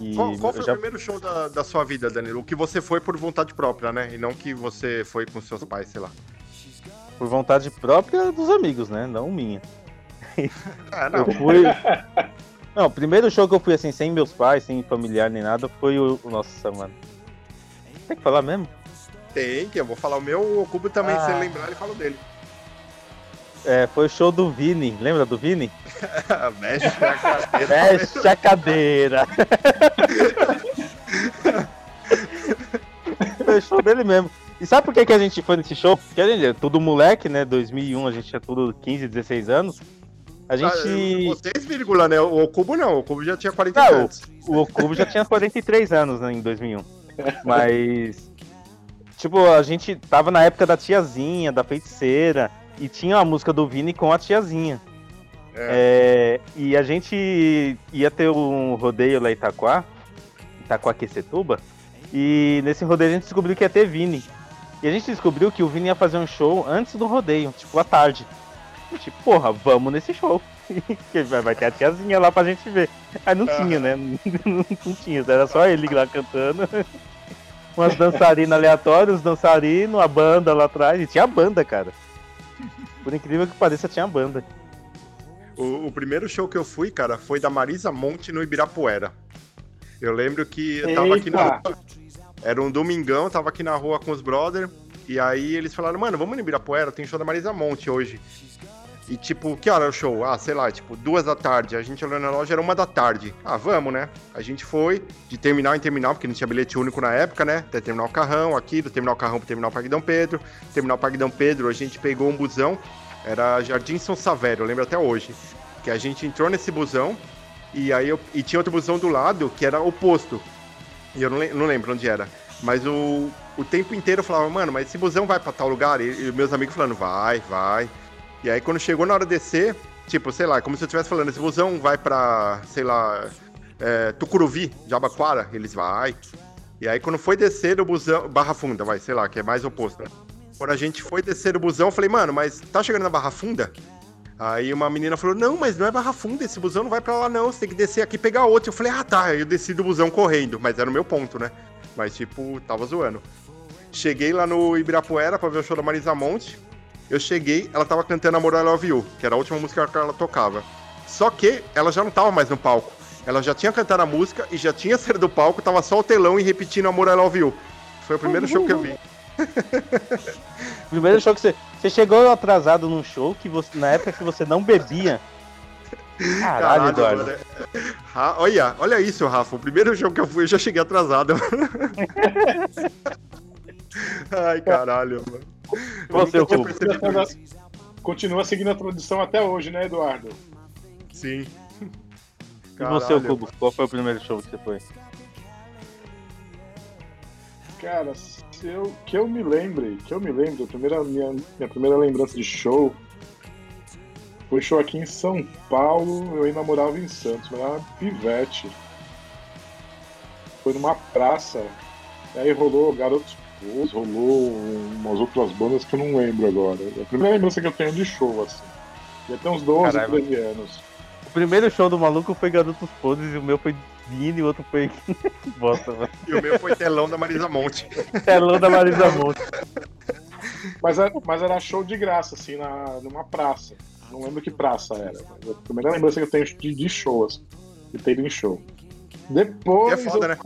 E Qual, qual foi já- o primeiro show da, da sua vida, Danilo? O que você foi por vontade própria, né? E não que você foi com seus pais, sei lá. por vontade própria dos amigos, né? Não minha. Ah, não. Eu fui. Não, o primeiro show que eu fui assim, sem meus pais, sem familiar nem nada, foi o. Nossa, mano. Tem que falar mesmo? Tem, que eu vou falar o meu, o Cubo também, se Ah. ele lembrar, ele fala dele. É, foi o show do Vini. Lembra do Vini? Mexe a cadeira. Mexe a cadeira. foi o show dele mesmo. E sabe por que, que a gente foi nesse show? Porque a gente é tudo moleque, né? 2001, a gente tinha tudo 15, 16 anos. A gente. Vocês, vírgula, né? O Cubo não, o Cubo já tinha 40 Não, anos. o Cubo já tinha 43 anos né, em 2001. Mas. Tipo, a gente tava na época da tiazinha, da feiticeira. E tinha a música do Vini com a tiazinha. É, e a gente ia ter um rodeio lá em Itaquá, Itaquaquecetuba. E nesse rodeio a gente descobriu que ia ter Vini. E a gente descobriu que o Vini ia fazer um show antes do rodeio, tipo à tarde. Tipo, porra, vamos nesse show. Que vai ter a tiazinha lá pra gente ver. Aí não tinha, né? Não, não tinha, era só ele lá cantando. Umas dançarinas aleatórias, os dançarinos, a banda lá atrás. E tinha a banda, cara. Por incrível que pareça, tinha a banda. O, o primeiro show que eu fui, cara, foi da Marisa Monte no Ibirapuera. Eu lembro que eu tava aqui na Eita. rua. Era um domingão, tava aqui na rua com os brother. E aí eles falaram, mano, vamos no Ibirapuera, tem show da Marisa Monte hoje. E tipo, que hora é o show? Ah, sei lá, tipo, duas da tarde. A gente olhou na loja, era uma da tarde. Ah, vamos, né? A gente foi de terminal em terminal, porque não tinha bilhete único na época, né? Até terminal Carrão, aqui, do terminal Carrão pro terminal Parque Dom Pedro. Terminal Parque Dom Pedro, a gente pegou um busão, era Jardim São Savério, eu lembro até hoje. Que a gente entrou nesse busão, e aí eu, e tinha outro busão do lado que era oposto. E eu não, não lembro onde era. Mas o, o tempo inteiro eu falava, mano, mas esse busão vai pra tal lugar? E, e meus amigos falando, vai, vai. E aí quando chegou na hora de descer, tipo, sei lá, como se eu estivesse falando, esse busão vai pra, sei lá, é, Tucuruvi, Jabaquara, eles vai. E aí quando foi descer o busão, Barra Funda, vai, sei lá, que é mais oposto. né? Quando a gente foi descer o busão, eu falei, mano, mas tá chegando na Barra Funda? Aí uma menina falou, não, mas não é Barra Funda, esse busão não vai pra lá não, você tem que descer aqui e pegar outro. Eu falei, ah tá, aí eu desci do busão correndo, mas era o meu ponto, né? Mas tipo, tava zoando. Cheguei lá no Ibirapuera pra ver o show da Marisa Monte. Eu cheguei, ela tava cantando Amor I Love You, que era a última música que ela tocava. Só que ela já não tava mais no palco. Ela já tinha cantado a música e já tinha saído do palco, tava só o telão e repetindo Amor I Love You. Foi o primeiro show que eu vi. Primeiro show que você. Você chegou atrasado num show que você, na época que você não bebia. Caralho, Eduardo. mano. Ra- olha, olha isso, Rafa. O primeiro show que eu fui, eu já cheguei atrasado. Ai, caralho, mano. Eu Você, nunca tinha Hugo? percebido isso. Continua seguindo a tradição até hoje, né, Eduardo? Sim. E você, o Cubo, qual foi o primeiro show que você foi? Cara, se eu, que eu me lembre, que eu me lembro, a primeira, minha, minha primeira lembrança de show foi show aqui em São Paulo, eu ainda morava em Santos, mas era uma pivete. Foi numa praça, aí rolou Garotos Pôs, rolou umas outras bandas que eu não lembro agora. É a primeira lembrança que eu tenho de show, assim. Já tem uns 12, Caralho. 13 anos. O primeiro show do maluco foi Garotos Podres e o meu foi Vini e o outro foi. que bosta, mano. E o meu foi telão da Marisa Monte. Telão da Marisa Monte. Mas era, mas era show de graça, assim, na, numa praça. Não lembro que praça era. mas a primeira lembrança que eu tenho de, de show, assim, de ter em show. Depois E é foda, eu né?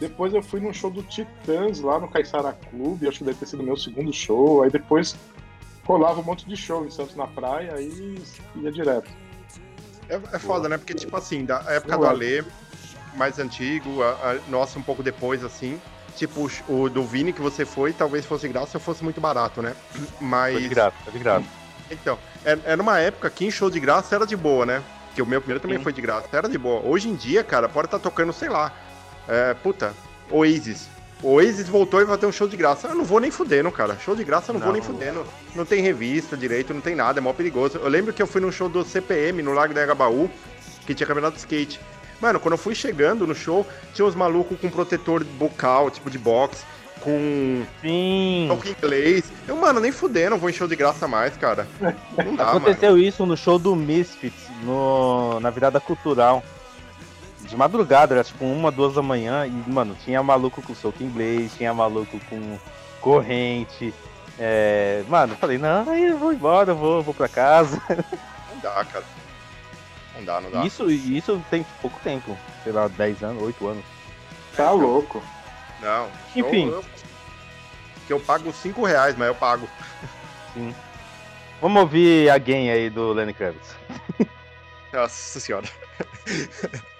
Depois eu fui num show do Titãs lá no Caixara Clube, acho que deve ter sido meu segundo show. Aí depois rolava um monte de show em Santos na praia, aí ia direto. É, é foda, né? Porque, tipo assim, da época do. Alê, mais antigo, a, a nossa um pouco depois, assim. Tipo, o do Vini que você foi, talvez fosse de graça ou fosse muito barato, né? Mas. Foi de graça, foi de graça. Então, é- era uma época que em show de graça era de boa, né? Que o meu primeiro também Sim. foi de graça, era de boa. Hoje em dia, cara, pode estar tocando, sei lá. É, puta, Oasis. O Oasis voltou e vai ter um show de graça. Eu não vou nem fudendo, cara. Show de graça eu não, vou Não. nem fudendo. Não tem revista direito, não tem nada, é mó perigoso. Eu lembro que eu fui num show do CPM no Lago da Agabaú, que tinha campeonato de skate. Mano, quando eu fui chegando no show, tinha uns malucos com protetor bucal, tipo de boxe, com Sim. toque inglês. Eu, mano, nem fudendo, vou em show de graça mais, cara. Não dá, mano. Aconteceu isso no show do Misfits, no, na virada cultural. De madrugada, era tipo uma, duas da manhã, e, mano, tinha maluco com soco inglês, tinha maluco com corrente. É, mano, eu falei, não, aí eu vou embora, eu vou, vou pra casa. Não dá, cara. Não dá, não dá. Isso, isso tem pouco tempo, sei lá, 10 anos, 8 anos. Tá louco. Não. Enfim. Eu, eu- que eu pago 5 reais, mas eu pago. Sim. Vamos ouvir a game aí do Lenny Kravitz. Nossa senhora.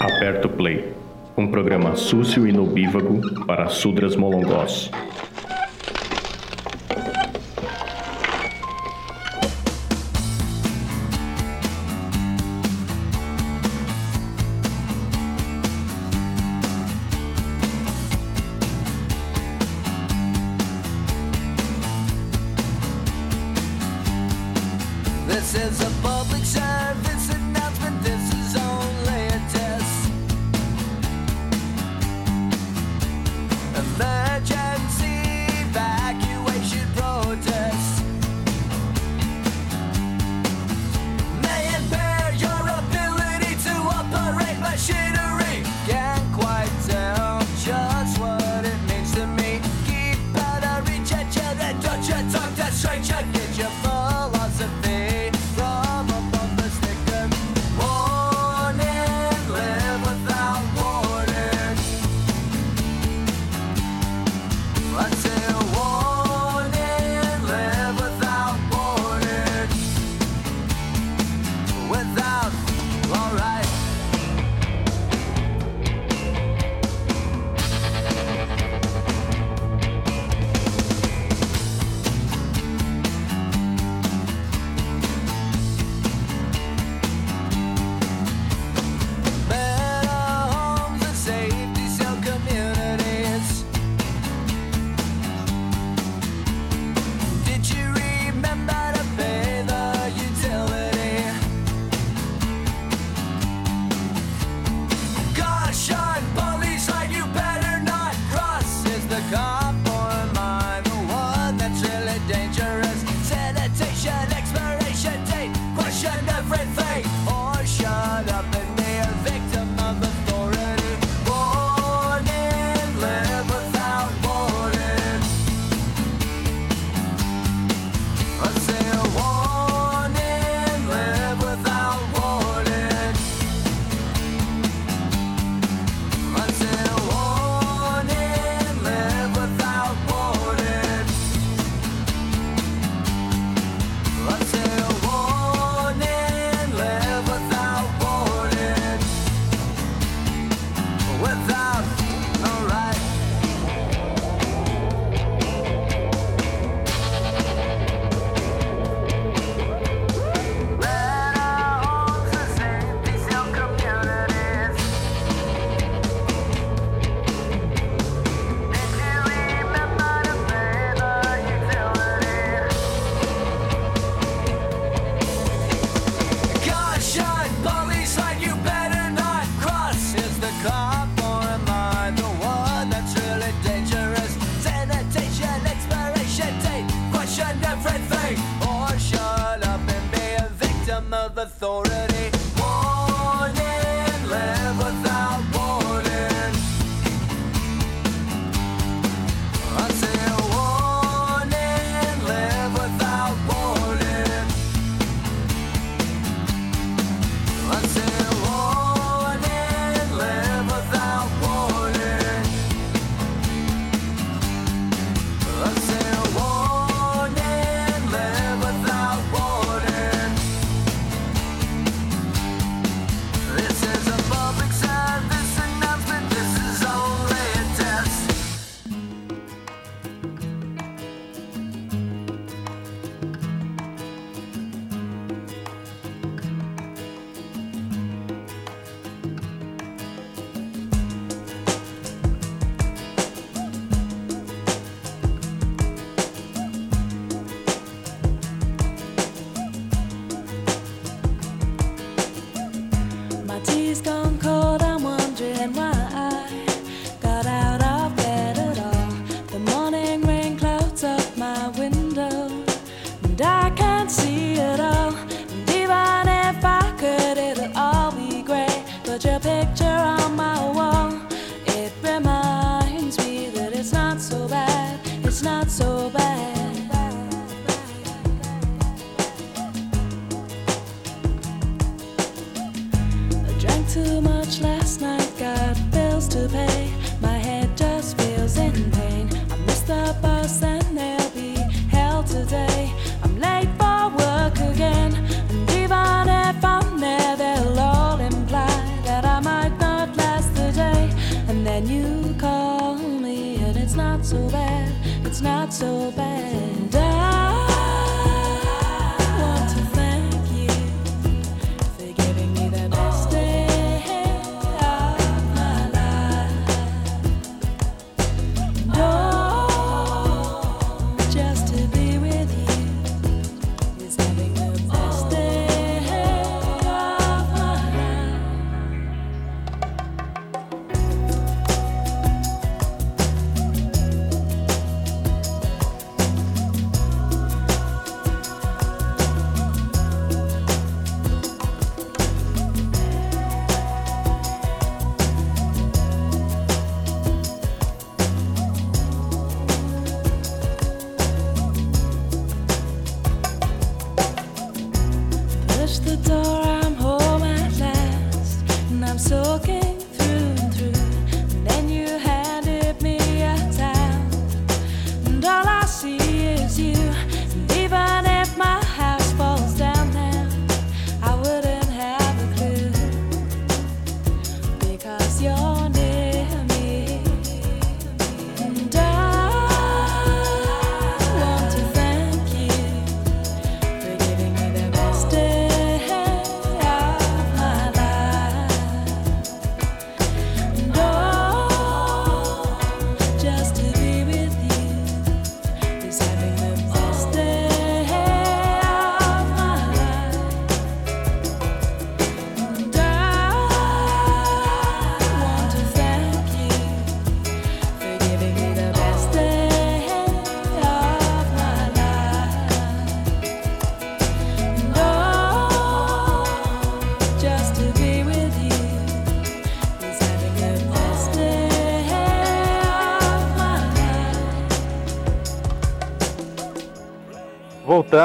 Aperto Play, um programa sucio e nobívago para sudras molongós.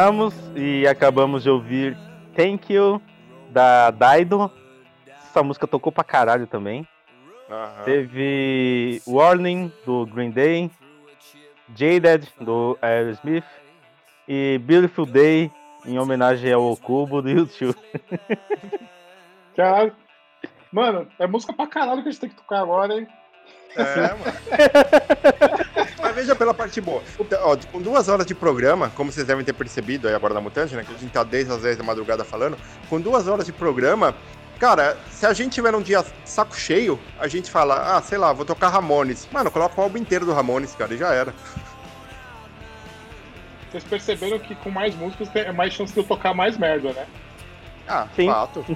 Voltamos e acabamos de ouvir Thank You da Daido. Essa música tocou pra caralho também. Teve Warning do Green Day, Jaded do Aerosmith e Beautiful Day em homenagem ao Okubo do YouTube. Caralho. Mano, é música pra caralho que a gente tem que tocar agora, hein? É, mano. Veja pela parte boa. Ó, com duas horas de programa, como vocês devem ter percebido aí agora na Mutante, né? Que a gente tá desde as 10 da madrugada falando. Com duas horas de programa, cara, se a gente tiver um dia saco cheio, a gente fala, ah, sei lá, vou tocar Ramones. Mano, coloca o álbum inteiro do Ramones, cara, e já era. Vocês perceberam que com mais músicas tem- é mais chance de eu tocar mais merda, né? Ah, Sim. fato.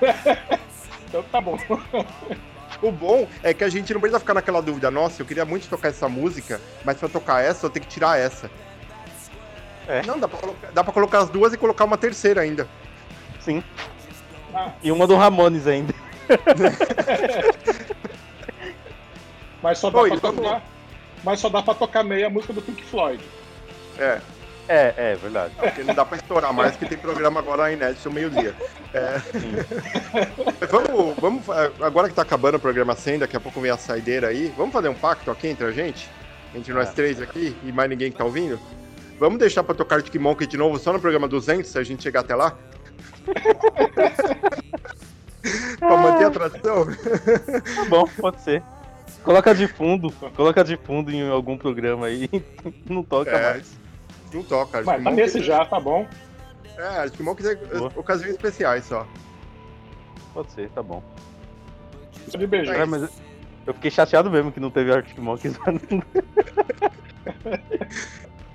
Então tá bom. O bom é que a gente não precisa ficar naquela dúvida, nossa, eu queria muito tocar essa música, mas pra tocar essa eu tenho que tirar essa. É. Não, dá pra, colocar, dá pra colocar as duas e colocar uma terceira ainda. Sim. Ah, E uma do Ramones ainda. mas só dá Oi, pra vamos- tocar. Mas só dá pra tocar meia música do Pink Floyd. É, É, é verdade. porque não dá pra estourar mais, que tem programa agora inédito meio-dia. É. vamos, vamos, agora que tá acabando o programa 100, daqui a pouco vem a saideira aí, vamos fazer um pacto aqui entre a gente? Entre nós É. três aqui e mais ninguém que tá ouvindo? Vamos deixar pra tocar Arctic Monkey de novo só no programa 200, se a gente chegar até lá? pra manter a tradição? Tá bom, pode ser. Coloca de fundo, coloca de fundo em algum programa aí. Não toca É. mais. Não toca. Mas tá nesse já, tá bom. É, é Boa. ocasiões especiais só. Pode ser, tá bom. De beijo. É, mas eu fiquei chateado mesmo que não teve Arctic Monkeys.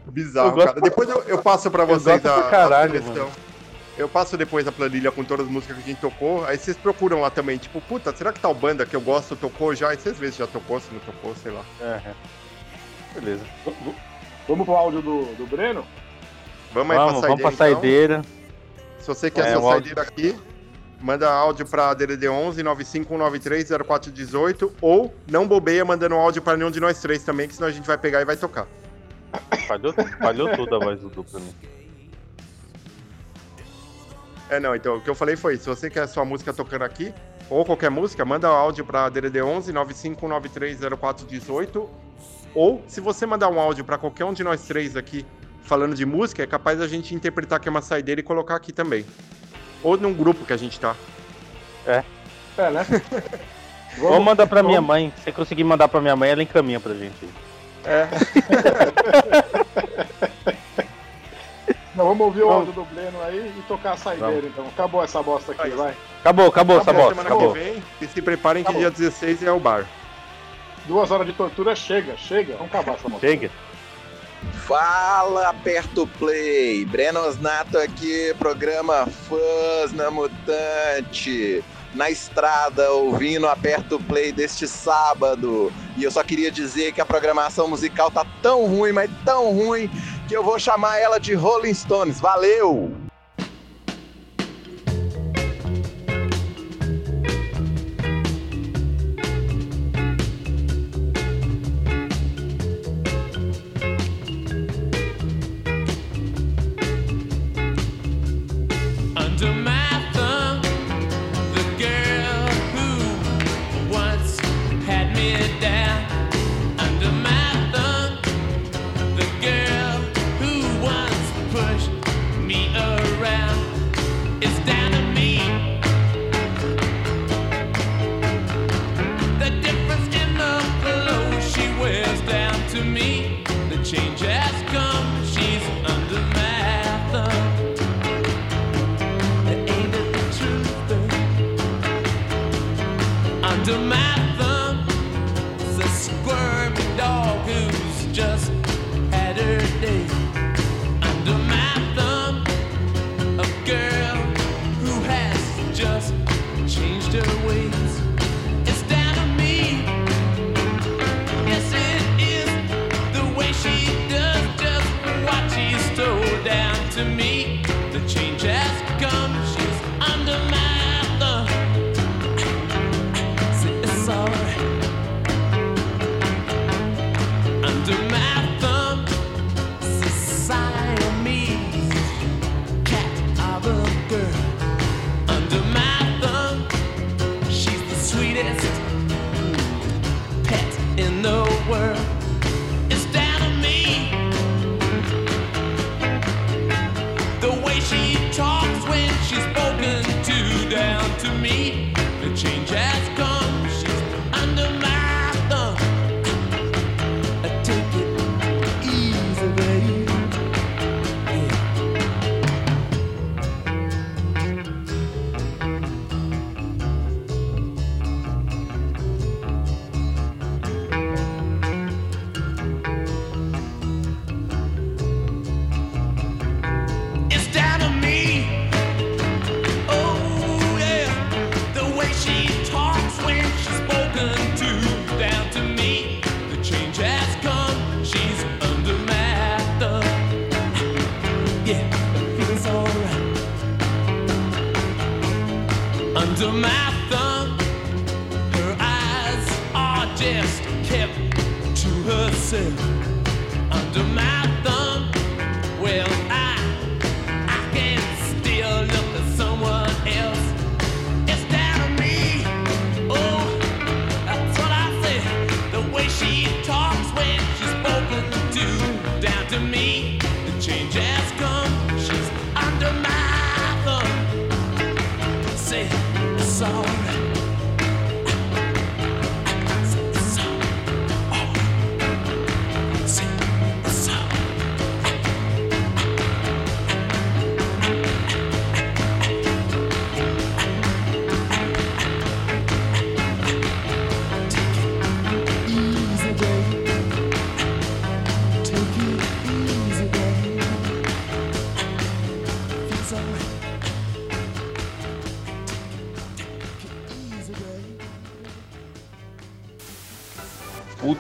Bizarro, Eu cara. Depois eu, eu passo pra Eu vocês gosto a, pra caralho, a seleção. mano. Eu passo depois a planilha com todas as músicas que a gente tocou. Aí vocês procuram lá também, tipo, puta, será que tal banda que eu gosto tocou já? Aí vocês vê se já tocou, se não tocou, sei lá. É, é. Beleza. Vamos pro áudio do, do Breno? Vamos aí Vamos, pra vamos saideira. pra saideira. então. Se você quer É, essa o áudio- saideira aqui, manda áudio pra DDD 11 95193 0418 ou não bobeia mandando áudio pra nenhum de nós três também, que senão a gente vai pegar e vai tocar. Falhou, falhou tudo a voz do Du pra mim. É, não, então o que eu falei foi, se você quer sua música tocando aqui, ou qualquer música, manda áudio pra DDD 11 9593 0418 ou se você mandar um áudio pra qualquer um de nós três aqui falando de música, é capaz da gente interpretar que é uma saideira e colocar aqui também. Ou num grupo que a gente tá. É. É, né? Vou mandar pra minha mãe. Se conseguir mandar pra minha mãe, ela encaminha pra gente. É. Não, vamos ouvir o áudio do Bleno aí e tocar a saideira, Vamos. então. Acabou essa bosta aqui, vai. Acabou, acabou essa Até bosta, semana acabou. que vem. E se preparem que Acabou. dia 16 é o bar. Duas horas de tortura, chega, chega. Vamos acabar essa bosta. Chega. Fala, aperta o play. Breno Osnato aqui, programa Fãs na Mutante. Na estrada, ouvindo Aperta o Play deste sábado. E eu só queria dizer que a programação musical tá tão ruim, mas tão ruim, que eu vou chamar ela de Rolling Stones. Valeu!